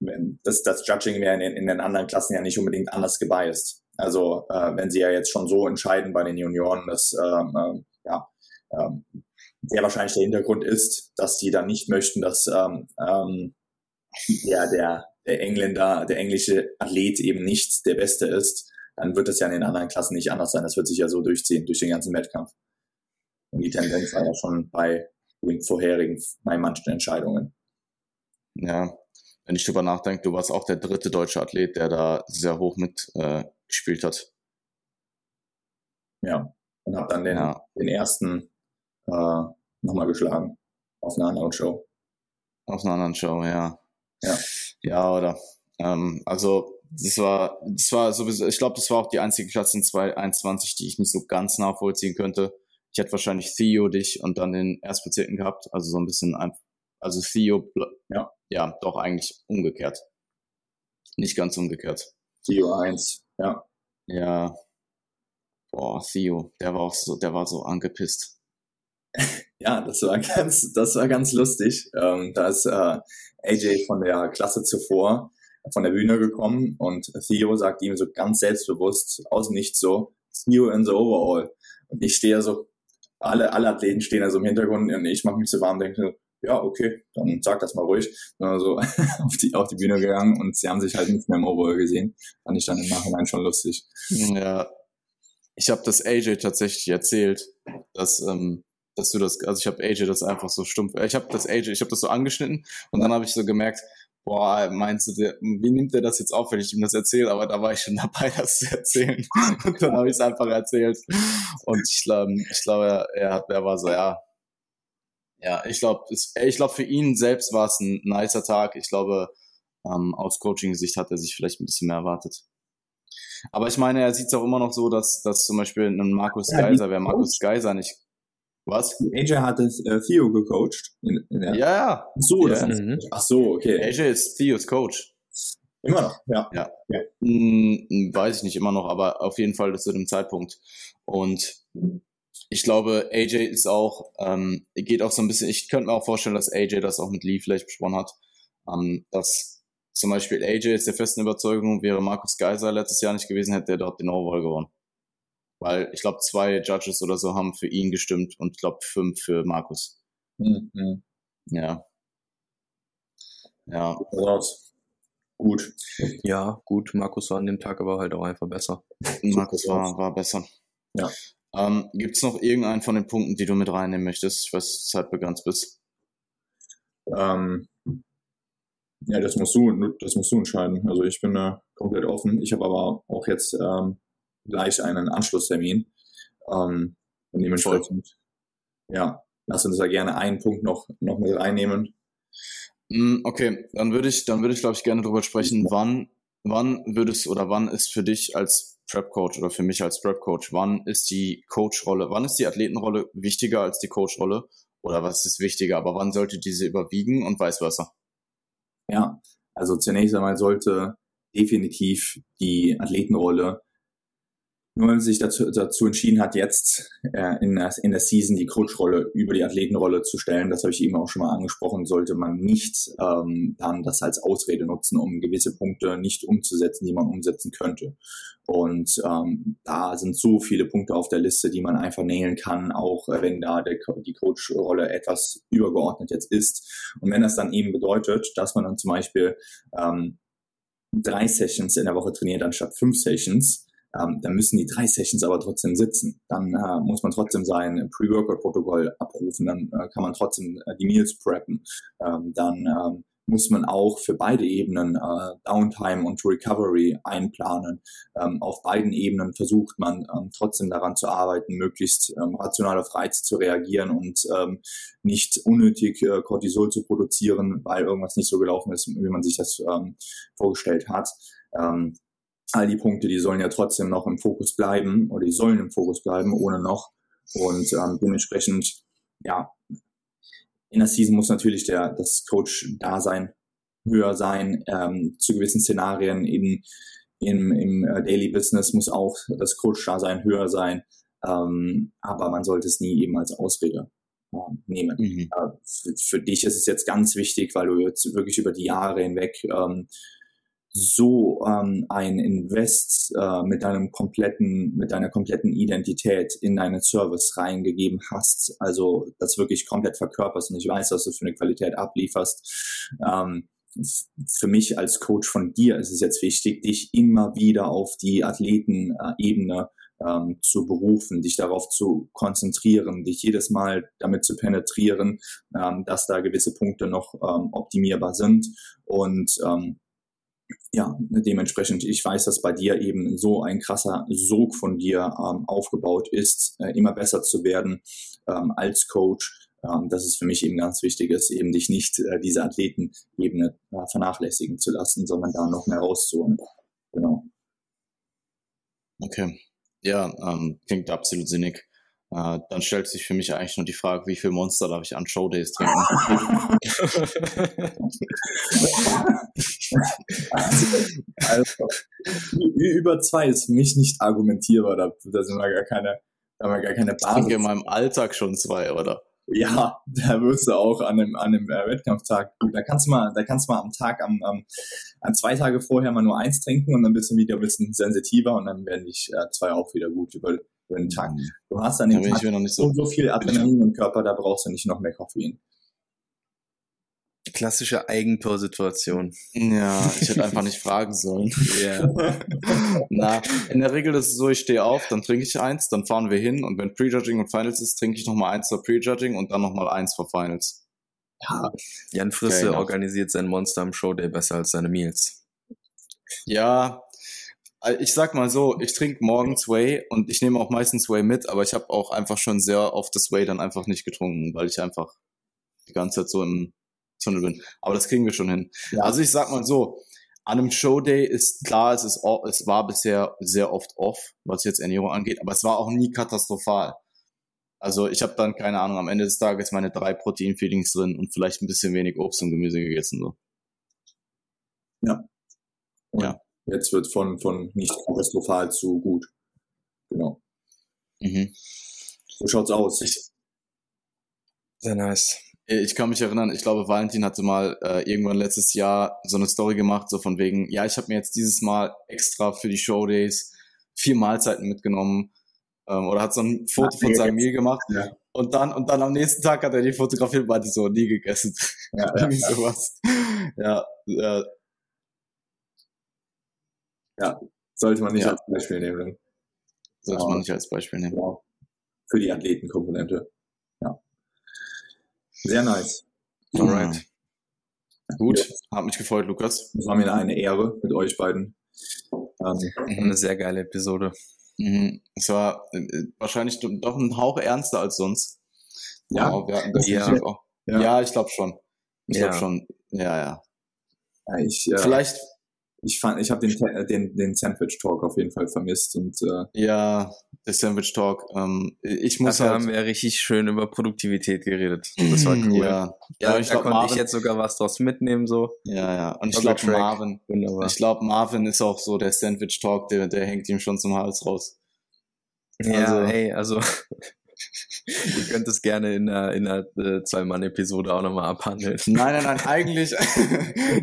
wenn das, das Judging wäre in, in, den anderen Klassen ja nicht unbedingt anders gebeißt. Also äh, wenn sie ja jetzt schon so entscheiden bei den Junioren, dass ähm, äh, ja, ähm, sehr wahrscheinlich der Hintergrund ist, dass die dann nicht möchten, dass ähm, ähm, ja, der, der Engländer, der englische Athlet eben nicht der Beste ist, dann wird das ja in den anderen Klassen nicht anders sein. Das wird sich ja so durchziehen, durch den ganzen Wettkampf. Und die Tendenz war ja schon bei den vorherigen, bei manchen Entscheidungen. Ja, wenn ich drüber nachdenke, du warst auch der dritte deutsche Athlet, der da sehr hoch mitgespielt äh, hat. Ja, und habe dann den, ja. den ersten äh, nochmal geschlagen auf einer anderen Show. Auf einer anderen Show, ja. Ja, ja oder? Ähm, also das war, das war sowieso, ich glaube, das war auch die einzige Klasse in 2021, die ich nicht so ganz nachvollziehen könnte. Ich hätte wahrscheinlich Theo, dich und dann den Erstbezirken gehabt, also so ein bisschen, also Theo, ja, ja, doch eigentlich umgekehrt. Nicht ganz umgekehrt. Theo 1, ja. Ja. Boah, Theo, der war auch so, der war so angepisst. ja, das war ganz, das war ganz lustig. Ähm, da ist äh, AJ von der Klasse zuvor von der Bühne gekommen und Theo sagt ihm so ganz selbstbewusst aus nichts so, Theo in the overall. Und ich stehe so, alle, alle Athleten stehen da so im Hintergrund und ich mache mich so warm und denke, ja, okay, dann sag das mal ruhig. Dann so auf die, auf die Bühne gegangen und sie haben sich halt nicht mehr im Overall gesehen. Fand ich dann im Nachhinein schon lustig. Ja. Ich habe das AJ tatsächlich erzählt, dass ähm, dass du das, also ich habe AJ das einfach so stumpf, ich habe das AJ, ich habe das so angeschnitten und dann habe ich so gemerkt, boah, meinst du, der, wie nimmt der das jetzt auf, wenn ich ihm das erzähle? Aber da war ich schon dabei, das zu erzählen. Und dann habe ich es einfach erzählt. Und ich glaube, ich glaube, er, hat, er war so, ja, ja, ich glaube, ich glaube, für ihn selbst war es ein nicer Tag. Ich glaube, ähm, aus Coaching-Sicht hat er sich vielleicht ein bisschen mehr erwartet. Aber ich meine, er sieht es auch immer noch so, dass, dass zum Beispiel ein Markus Geiser, wer Markus Geiser nicht was? AJ hat äh, Theo gecoacht. In, in ja, ja. So, ja. Das mhm. ach so, okay. AJ ist Theos Coach. Immer noch, ja. Ja. ja. Hm, weiß ich nicht immer noch, aber auf jeden Fall zu dem Zeitpunkt. Und ich glaube, AJ ist auch, ähm, geht auch so ein bisschen, ich könnte mir auch vorstellen, dass AJ das auch mit Lee vielleicht besprochen hat, ähm, dass zum Beispiel AJ ist der festen Überzeugung, wäre Markus Geiser letztes Jahr nicht gewesen, hätte er dort den Overall gewonnen. Weil ich glaube, zwei Judges oder so haben für ihn gestimmt und ich glaube fünf für Markus. Mhm. Ja. Ja. Raus. Gut. Ja, gut. Markus war an dem Tag aber halt auch einfach besser. Markus war, war besser. Ja. Ähm, Gibt es noch irgendeinen von den Punkten, die du mit reinnehmen möchtest? Ich weiß, zeitbegrenzt bist. Ähm, ja, das musst du, das musst du entscheiden. Also ich bin da komplett offen. Ich habe aber auch jetzt ähm, gleich einen Anschlusstermin. Ähm, und dementsprechend, ja, lass uns da gerne einen Punkt noch, noch mit reinnehmen. Mm, okay, dann würde ich, dann würde ich, glaube ich, gerne darüber sprechen, wann, wann würdest oder wann ist für dich als Prep Coach oder für mich als Prep Coach, wann ist die Coach-Rolle, wann ist die Athletenrolle wichtiger als die Coach-Rolle? Oder was ist wichtiger, aber wann sollte diese überwiegen und vice versa? Ja, also zunächst einmal sollte definitiv die Athletenrolle nur wenn man sich dazu, dazu entschieden hat, jetzt äh, in, der, in der Season die Coach-Rolle über die Athletenrolle zu stellen, das habe ich eben auch schon mal angesprochen, sollte man nicht ähm, dann das als Ausrede nutzen, um gewisse Punkte nicht umzusetzen, die man umsetzen könnte. Und ähm, da sind so viele Punkte auf der Liste, die man einfach nähen kann, auch wenn da der, die Coach-Rolle etwas übergeordnet jetzt ist. Und wenn das dann eben bedeutet, dass man dann zum Beispiel ähm, drei Sessions in der Woche trainiert anstatt fünf Sessions, ähm, dann müssen die drei Sessions aber trotzdem sitzen. Dann äh, muss man trotzdem sein Pre-Workout-Protokoll abrufen, dann äh, kann man trotzdem äh, die Meals preppen, ähm, dann ähm, muss man auch für beide Ebenen äh, Downtime und Recovery einplanen. Ähm, auf beiden Ebenen versucht man ähm, trotzdem daran zu arbeiten, möglichst ähm, rational auf Reize zu reagieren und ähm, nicht unnötig äh, Cortisol zu produzieren, weil irgendwas nicht so gelaufen ist, wie man sich das ähm, vorgestellt hat. Ähm, all die Punkte, die sollen ja trotzdem noch im Fokus bleiben oder die sollen im Fokus bleiben, ohne noch. Und ähm, dementsprechend, ja, in der Season muss natürlich der, das Coach-Dasein höher sein. Ähm, zu gewissen Szenarien in, im, im äh, Daily Business muss auch das Coach-Dasein höher sein. Ähm, aber man sollte es nie eben als Ausrede äh, nehmen. Mhm. Äh, für, für, dich ist es jetzt ganz wichtig, weil du jetzt wirklich über die Jahre hinweg ähm, so ähm, ein Invest äh, mit deinem kompletten, mit deiner kompletten Identität in deinen Service reingegeben hast, also das wirklich komplett verkörperst und ich weiß, dass du für eine Qualität ablieferst. Ähm, für mich als Coach von dir ist es jetzt wichtig, dich immer wieder auf die Athletenebene ähm, zu berufen, dich darauf zu konzentrieren, dich jedes Mal damit zu penetrieren, ähm, dass da gewisse Punkte noch ähm, optimierbar sind und ähm, ja, dementsprechend, ich weiß, dass bei dir eben so ein krasser Sog von dir ähm, aufgebaut ist, äh, immer besser zu werden ähm, als Coach. Ähm, dass es für mich eben ganz wichtig ist, eben dich nicht äh, diese Athletenebene äh, vernachlässigen zu lassen, sondern da noch mehr rauszuholen. Genau. Okay. Ja, ähm, klingt absolut sinnig. Äh, dann stellt sich für mich eigentlich nur die Frage, wie viel Monster darf ich an Showdays trinken? also, über zwei ist für mich nicht argumentierbar. Da, da sind wir gar keine, da haben wir gar keine Basis. Ich trinke in meinem Alltag schon zwei, oder? Ja, da wirst du auch an dem, an dem äh, Wettkampftag Da kannst du mal, da kannst du mal am Tag, am, am, an zwei Tage vorher mal nur eins trinken und dann bist du wieder ein bisschen sensitiver und dann werden dich äh, zwei auch wieder gut über, über den Tag. Du hast an dem Tag so, so viel Adrenalin im Körper, da brauchst du nicht noch mehr Koffein. Klassische Eigentorsituation. Ja, ich hätte einfach nicht fragen sollen. Yeah. Na, in der Regel ist es so, ich stehe auf, dann trinke ich eins, dann fahren wir hin und wenn Prejudging und Finals ist, trinke ich nochmal eins zur Prejudging und dann nochmal eins vor Finals. Ja. Jan Frisse okay, organisiert sein Monster am Showday besser als seine Meals. Ja, ich sag mal so, ich trinke morgens Whey und ich nehme auch meistens Whey mit, aber ich habe auch einfach schon sehr oft das Whey dann einfach nicht getrunken, weil ich einfach die ganze Zeit so im Tunnel bin. Aber das kriegen wir schon hin. Ja. Also ich sag mal so, an einem Showday ist klar, es, ist, es war bisher sehr oft off, was jetzt Ernährung angeht, aber es war auch nie katastrophal. Also ich habe dann, keine Ahnung, am Ende des Tages meine drei Protein-Feedings drin und vielleicht ein bisschen wenig Obst und Gemüse gegessen. So. Ja. Und ja. Jetzt wird von, von nicht katastrophal zu gut. Genau. Mhm. So schaut's aus. Ich, sehr nice. Ich kann mich erinnern, ich glaube, Valentin hatte mal äh, irgendwann letztes Jahr so eine Story gemacht, so von wegen, ja, ich habe mir jetzt dieses Mal extra für die Showdays vier Mahlzeiten mitgenommen ähm, oder hat so ein Foto von seinem Meal gemacht ja. und dann und dann am nächsten Tag hat er die fotografiert und meinte so, nie gegessen. Ja, Irgendwie ja, sowas. Ja, äh, ja, sollte man nicht als Beispiel nehmen. Sollte man nicht als Beispiel nehmen. Genau. Für die Athletenkomponente. Sehr nice. Alright. Ja. Gut, hat mich gefreut, Lukas. Es war mir eine Ehre mit euch beiden. Ähm, eine sehr geile Episode. Mhm. Es war äh, wahrscheinlich doch ein Hauch ernster als sonst. Ja, ja. ja. ja. ich glaube schon. Ich ja. glaube schon. Ja, ja. ja ich, äh, Vielleicht ich fand, ich habe den, äh, den, den Sandwich Talk auf jeden Fall vermisst und äh, ja, der Sandwich Talk. Ähm, ich muss Dafür halt, haben wir richtig schön über Produktivität geredet. Das war cool. Ja, ja, ja ich da glaub, konnte Marvin, ich jetzt sogar was draus mitnehmen so. Ja, ja. Und ich glaube Marvin. Wunderbar. Ich glaube Marvin ist auch so der Sandwich Talk, der, der hängt ihm schon zum Hals raus. Ja, also, hey, also Ihr könnt es gerne in einer, in einer äh, Zwei-Mann-Episode auch nochmal abhandeln. Nein, nein, nein, eigentlich.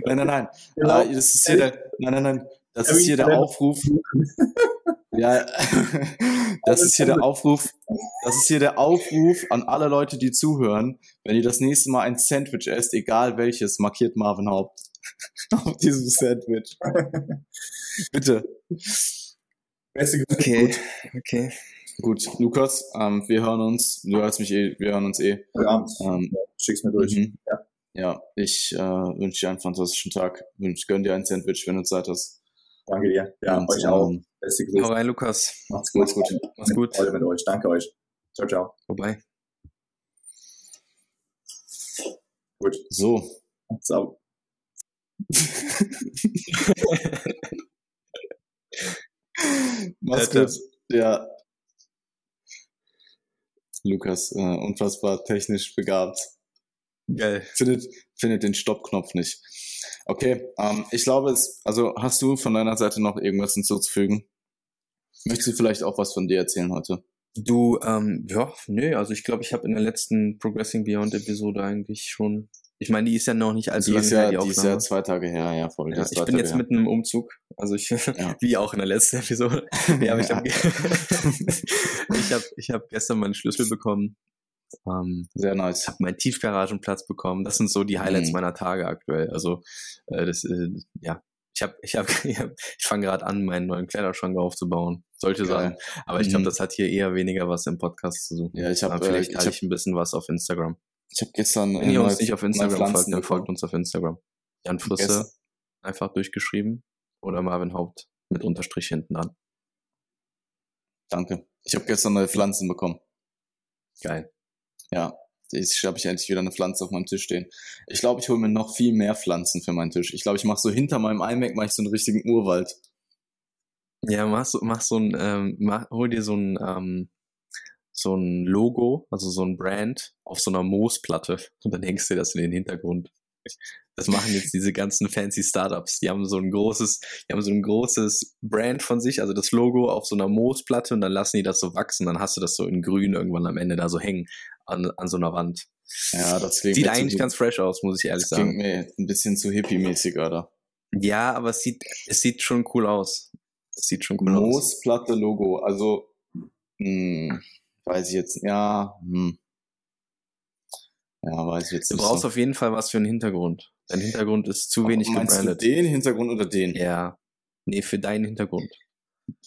nein, nein, nein. Genau. Uh, das ist hier der, nein, nein, nein. Das ist hier der Aufruf. ja, das ist hier der Aufruf. Das ist hier der Aufruf an alle Leute, die zuhören. Wenn ihr das nächste Mal ein Sandwich esst, egal welches, markiert Marvin Haupt auf diesem Sandwich. Bitte. Okay, okay. Gut, Lukas, ähm, wir hören uns. Du hörst mich eh, wir hören uns eh. Ja, ähm, schick's mir durch. Mhm. Ja. ja, ich äh, wünsche dir einen fantastischen Tag. Wünsch, gönn dir ein Sandwich, wenn du Zeit hast. Danke dir. Ja, Und, euch auch. Ähm, Beste Grüße. Hau rein, Lukas. Macht's gut. Macht's gut. Macht's gut. Freude mit euch. Danke euch. Ciao, ciao. Wobei. Gut. So. So. Mach's gut. Ja. Lukas, äh, unfassbar technisch begabt. Geil. Findet, findet den Stoppknopf nicht. Okay, ähm, ich glaube, es, also hast du von deiner Seite noch irgendwas hinzuzufügen? Möchtest du vielleicht auch was von dir erzählen heute? Du, ähm, ja, nö, also ich glaube, ich habe in der letzten Progressing Beyond Episode eigentlich schon, ich meine, die ist ja noch nicht allzu Die lange ist her, ja, die die ist ja zwei Tage her, ja, voll. Ja, ich bin jetzt her. mitten im Umzug. Also ich, Ja. wie auch in der letzten Episode. ja, aber ich habe ich hab, ich hab gestern meinen Schlüssel bekommen. Ähm, Sehr nice. ich habe meinen Tiefgaragenplatz bekommen. Das sind so die Highlights Mhm. meiner Tage aktuell. Also äh, das, äh, ja, ich habe, ich habe, ich, hab, ich fange gerade an, meinen neuen Kleiderschrank aufzubauen. Solche Geil. Sachen. Aber ich glaube, Mhm. das hat hier eher weniger was im Podcast zu suchen. Ja, ich habe äh, vielleicht ich teile hab, ich ein bisschen was auf Instagram. Ich hab gestern Wenn ihr uns nicht auf Instagram Pflanzen folgt, dann folgt uns auf Instagram. Jan Frisse, einfach durchgeschrieben. Oder Marvin Haupt mit Unterstrich hinten dran. Danke. Ich habe gestern neue Pflanzen bekommen. Geil. Ja, jetzt habe ich endlich wieder eine Pflanze auf meinem Tisch stehen. Ich glaube, ich hole mir noch viel mehr Pflanzen für meinen Tisch. Ich glaube, ich mache so hinter meinem iMac mache ich so einen richtigen Urwald. Ja, mach so, mach so ein, ähm, mach, hol dir so ein, ähm, so ein Logo, also so ein Brand auf so einer Moosplatte und dann hängst du das in den Hintergrund. Das machen jetzt diese ganzen fancy Startups. Die haben so ein großes, die haben so ein großes Brand von sich, also das Logo auf so einer Moosplatte und dann lassen die das so wachsen. Dann hast du das so in grün irgendwann am Ende da so hängen an, an so einer Wand. Ja, das klingt Sieht eigentlich ganz fresh aus, muss ich ehrlich das klingt sagen. mir ein bisschen zu hippie-mäßig, oder? Ja, aber es sieht, es sieht schon cool aus. Es sieht schon cool aus. Moosplatte Logo, also hm, weiß ich jetzt, ja, hm. Ja, weiß ich jetzt Du nicht. brauchst so. auf jeden Fall was für einen Hintergrund. Dein Hintergrund ist zu wenig Meinst du gebrandet. den Hintergrund oder den? Ja. Nee, für deinen Hintergrund.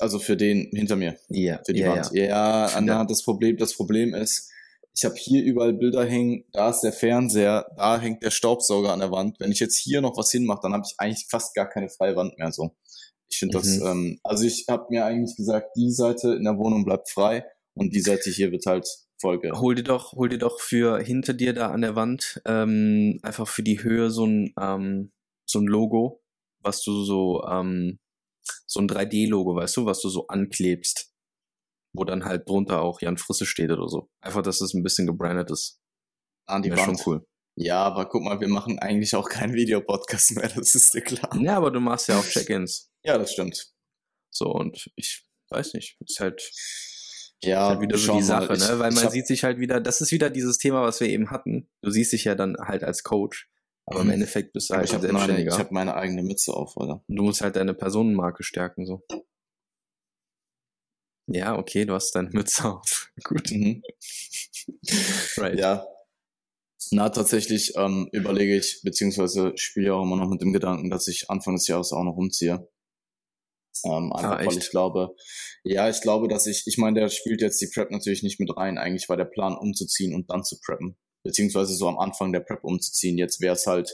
Also für den hinter mir. Ja. für die ja, Wand. Ja. Ja, Anna, das Problem, das Problem ist, ich habe hier überall Bilder hängen, da ist der Fernseher, da hängt der Staubsauger an der Wand. Wenn ich jetzt hier noch was hinmache, dann habe ich eigentlich fast gar keine freie Wand mehr so. Ich finde das, Mhm. ähm, also ich habe mir eigentlich gesagt, die Seite in der Wohnung bleibt frei und die Seite hier wird halt Folge. Hol dir doch, hol dir doch für hinter dir da an der Wand ähm, einfach für die Höhe so ein ähm, so ein Logo, was du so ähm, so ein 3D-Logo, weißt du, was du so anklebst, wo dann halt drunter auch Jan Frisse steht oder so. Einfach, dass es ein bisschen gebrandet ist. An die Wäre Wand. schon cool. Ja, aber guck mal, wir machen eigentlich auch keinen Videopodcast mehr, das ist dir klar. Ja, aber du machst ja auch Check-ins. Ja, das stimmt. So und ich weiß nicht, ist halt Ja, halt wieder so die. Sache, Ich- ne? Weil man hab- sieht sich halt wieder, das ist wieder dieses Thema, was wir eben hatten. Du siehst dich ja dann halt als Coach, aber im Mhm. Endeffekt bist du halt ich habe meine, ich hab meine eigene Mütze auf, oder? Und du musst halt deine Personenmarke stärken, so. Ja, okay, du hast deine Mütze auf. Gut. Mhm. Right. Ja. Na, tatsächlich ähm, überlege ich, beziehungsweise spiele auch immer noch mit dem Gedanken, dass ich Anfang des Jahres auch noch umziehe. Ähm, einfach Ah, weil ich glaube, ja, ich glaube, dass ich, ich meine, der spielt jetzt die Prep natürlich nicht mit rein. Eigentlich war der Plan umzuziehen und dann zu preppen. Beziehungsweise so am Anfang der Prep umzuziehen. Jetzt wäre es halt,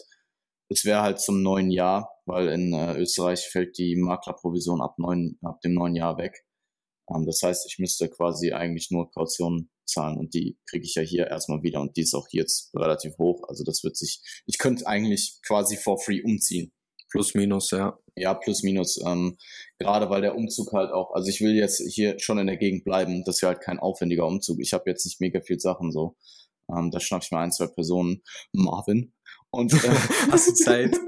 es wäre halt zum neuen Jahr, weil in äh, Österreich fällt die Maklerprovision ab, neun, ab dem neuen Jahr weg. Ähm, das heißt, ich müsste quasi eigentlich nur Kaution zahlen und die kriege ich ja hier erstmal wieder und die ist auch hier jetzt relativ hoch. Also das wird sich, ich könnte eigentlich quasi for free umziehen. Plus, minus, ja. Ja, plus minus. Ähm, gerade weil der Umzug halt auch, also ich will jetzt hier schon in der Gegend bleiben. Das wäre halt kein aufwendiger Umzug. Ich habe jetzt nicht mega viel Sachen so. Ähm, da schnapp ich mir ein, zwei Personen. Marvin. Und äh, Hast du Zeit?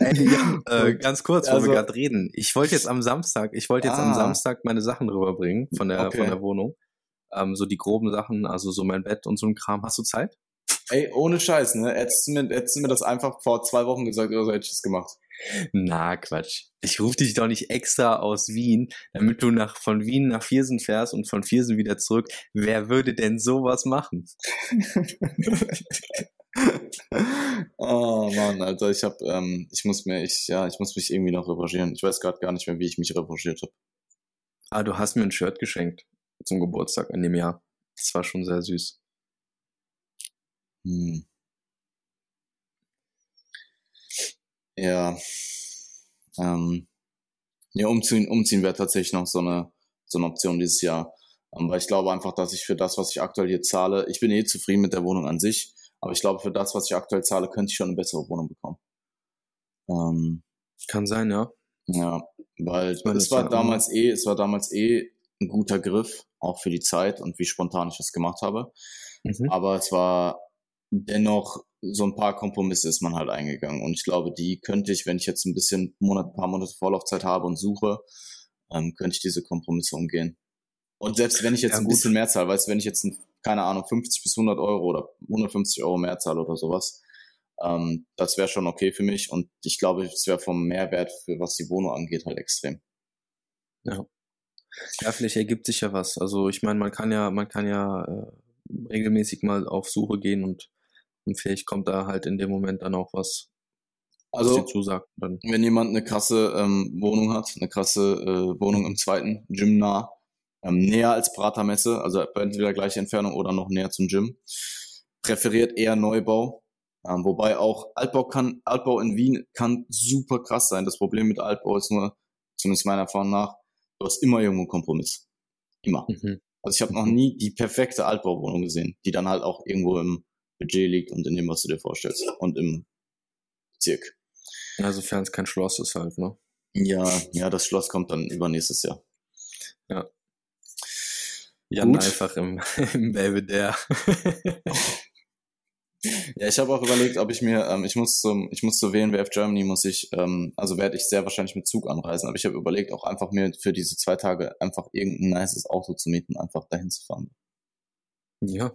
Ey, ja, äh, ganz kurz, wo Also- wir gerade reden. Ich wollte jetzt am Samstag, ich wollte jetzt am Ah. Samstag meine Sachen rüberbringen von der, Okay. von der Wohnung. Ähm, so die groben Sachen, also so mein Bett und so ein Kram. Hast du Zeit? Ey, ohne Scheiß, ne? Hättest du, mir, hättest du mir das einfach vor zwei Wochen gesagt oder so hätte ich das gemacht. Na, Quatsch. Ich rufe dich doch nicht extra aus Wien, damit du nach, von Wien nach Viersen fährst und von Viersen wieder zurück. Wer würde denn sowas machen? oh Mann, Alter, ich hab, ähm, ich muss mir, ich, ja, ich muss mich irgendwie noch revanchieren. Ich weiß gerade gar nicht mehr, wie ich mich revanchiert habe. Ah, du hast mir ein Shirt geschenkt zum Geburtstag in dem Jahr. Das war schon sehr süß. Hm. Ja. Ähm, ja, umziehen, umziehen wäre tatsächlich noch so eine, so eine Option dieses Jahr. Ähm, weil ich glaube einfach, dass ich für das, was ich aktuell hier zahle, ich bin eh zufrieden mit der Wohnung an sich, aber ich glaube, für das, was ich aktuell zahle, könnte ich schon eine bessere Wohnung bekommen. Ähm, Kann sein, ja. ja, weil meine, es war damals eh, es war damals eh ein guter Griff, auch für die Zeit und wie spontan ich das gemacht habe. Mhm. Aber es war dennoch so ein paar Kompromisse ist man halt eingegangen. Und ich glaube, die könnte ich, wenn ich jetzt ein bisschen Monat, ein paar Monate Vorlaufzeit habe und suche, ähm, könnte ich diese Kompromisse umgehen. Und selbst wenn ich jetzt ja, ein bisschen mehr zahle, weißt du, wenn ich jetzt, ein, keine Ahnung, 50 bis 100 Euro oder 150 Euro mehr zahle oder sowas, ähm, das wäre schon okay für mich. Und ich glaube, es wäre vom Mehrwert, für was die Wohnung angeht, halt extrem. Ja. Ja, vielleicht ergibt sich ja was. Also ich meine, man kann ja, man kann ja äh, regelmäßig mal auf Suche gehen und, und vielleicht kommt da halt in dem Moment dann auch was, also, was zusagt. Dann. Wenn jemand eine krasse ähm, Wohnung hat, eine krasse äh, Wohnung im zweiten, Gym nah, ähm, näher als Pratermesse, also entweder gleiche Entfernung oder noch näher zum Gym, präferiert eher Neubau. Ähm, wobei auch Altbau kann, Altbau in Wien kann super krass sein. Das Problem mit Altbau ist nur, zumindest meiner Erfahrung nach, du hast immer irgendwo einen Kompromiss. Immer. Mhm. Also ich habe noch nie die perfekte Altbauwohnung gesehen, die dann halt auch irgendwo im Budget liegt und in dem, was du dir vorstellst und im Bezirk. Ja, sofern es kein Schloss ist halt, ne? Ja, ja, das Schloss kommt dann übernächstes Jahr. Ja. Jan Gut. einfach im, im Belvedere. Ja, ich habe auch überlegt, ob ich mir, ähm, ich muss zum, ich muss zur WNWF Germany, muss ich, ähm, also werde ich sehr wahrscheinlich mit Zug anreisen, aber ich habe überlegt, auch einfach mir für diese zwei Tage einfach irgendein nices Auto zu mieten, einfach dahin zu fahren. Ja.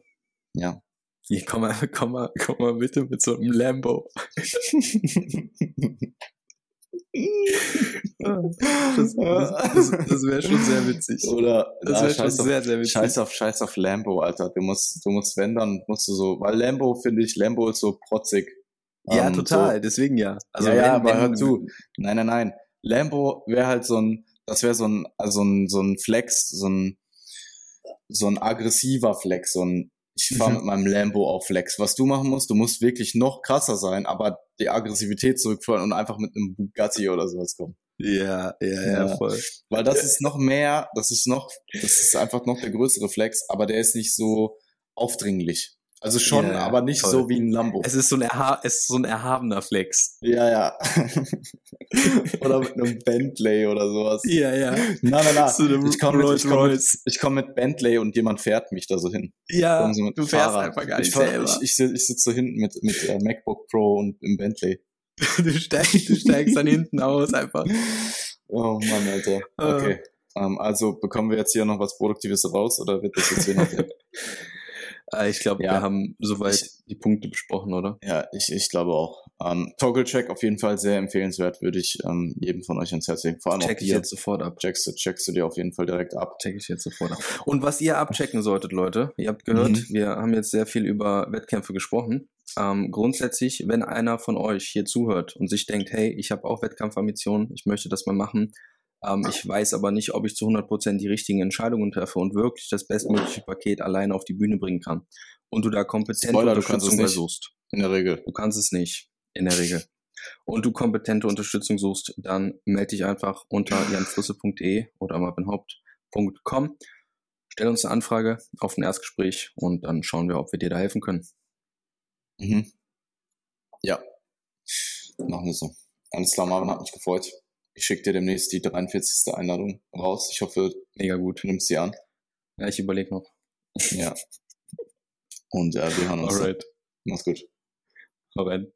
Ja. Hier, komm mal, komm mal, komm mal bitte mit so einem Lambo. Das, das, das wäre schon sehr witzig. Oder das wäre schon sehr, sehr witzig. Scheiß auf, scheiß auf Lambo, Alter. Du musst, du musst, wenn, dann musst du so, weil Lambo finde ich, Lambo ist so protzig. Ja, um, ähm, total, so. deswegen ja. Also ja, wenn, ja, aber wenn, hör zu. Nein, nein, nein. Lambo wäre halt so ein, das wäre so ein, also ein, so ein Flex, so ein, so ein aggressiver Flex, so ein, ich fahre mhm. mit meinem Lambo auf Flex. Was du machen musst, du musst wirklich noch krasser sein, aber die Aggressivität zurückführen und einfach mit einem Bugatti oder sowas kommen. Ja, ja, ja, ja, voll. Weil das ist noch mehr, das ist noch, das ist einfach noch der größere Flex, aber der ist nicht so aufdringlich. Also schon, ja, aber nicht toll. so wie ein Lambo. Es ist so ein, erha es ist so ein erhabener Flex. Ja, ja. oder mit einem Bentley oder sowas. Ja, ja. Nein, nein, nein. ich komme mit, komm mit, komm mit Bentley und jemand fährt mich da so hin. Ja, so du fährst Fahrrad. einfach gar nicht ich, selber. Ich, ich, ich sitze so hinten mit, mit äh, MacBook Pro und im Bentley. du, steigst, du steigst dann hinten aus einfach. Oh Mann, Alter. Ah. Okay. Uh. Um, also bekommen wir jetzt hier noch was Produktives raus oder wird das jetzt wieder? Äh, ich glaube, ja. wir haben soweit ich, die Punkte besprochen, oder? Ja, ich, ich glaube auch. Ähm, Toggle-Check auf jeden Fall sehr empfehlenswert, würde ich ähm, jedem von euch ans Herz legen. Vor allem Check ich jetzt sofort ab. Checkst, checkst du dir auf jeden Fall direkt ab. Check ich jetzt sofort ab. Und was ihr abchecken solltet, Leute, ihr habt gehört, mhm. wir haben jetzt sehr viel über Wettkämpfe gesprochen. Ähm, grundsätzlich, wenn einer von euch hier zuhört und sich denkt, hey, ich habe auch Wettkampfambitionen, ich möchte das mal machen, ähm, ich weiß aber nicht, ob ich zu 100% die richtigen Entscheidungen treffe und wirklich das bestmögliche Paket alleine auf die Bühne bringen kann. Und du da kompetente Spoiler, Unterstützung suchst. In der Regel. Du kannst es nicht. In der Regel. Und du kompetente Unterstützung suchst, dann melde dich einfach unter janflüsse.de oder marvinhaupt.com. Stell uns eine Anfrage auf ein Erstgespräch und dann schauen wir, ob wir dir da helfen können. Mhm. Ja. Machen wir so. Alles klar, Marvin hat mich gefreut. Ich schicke dir demnächst die 43. Einladung raus. Ich hoffe, mega gut. Du nimmst sie an. Ja, ich überlege noch. Ja. Und äh, wir hören uns. Alright. Mach's gut. Rein.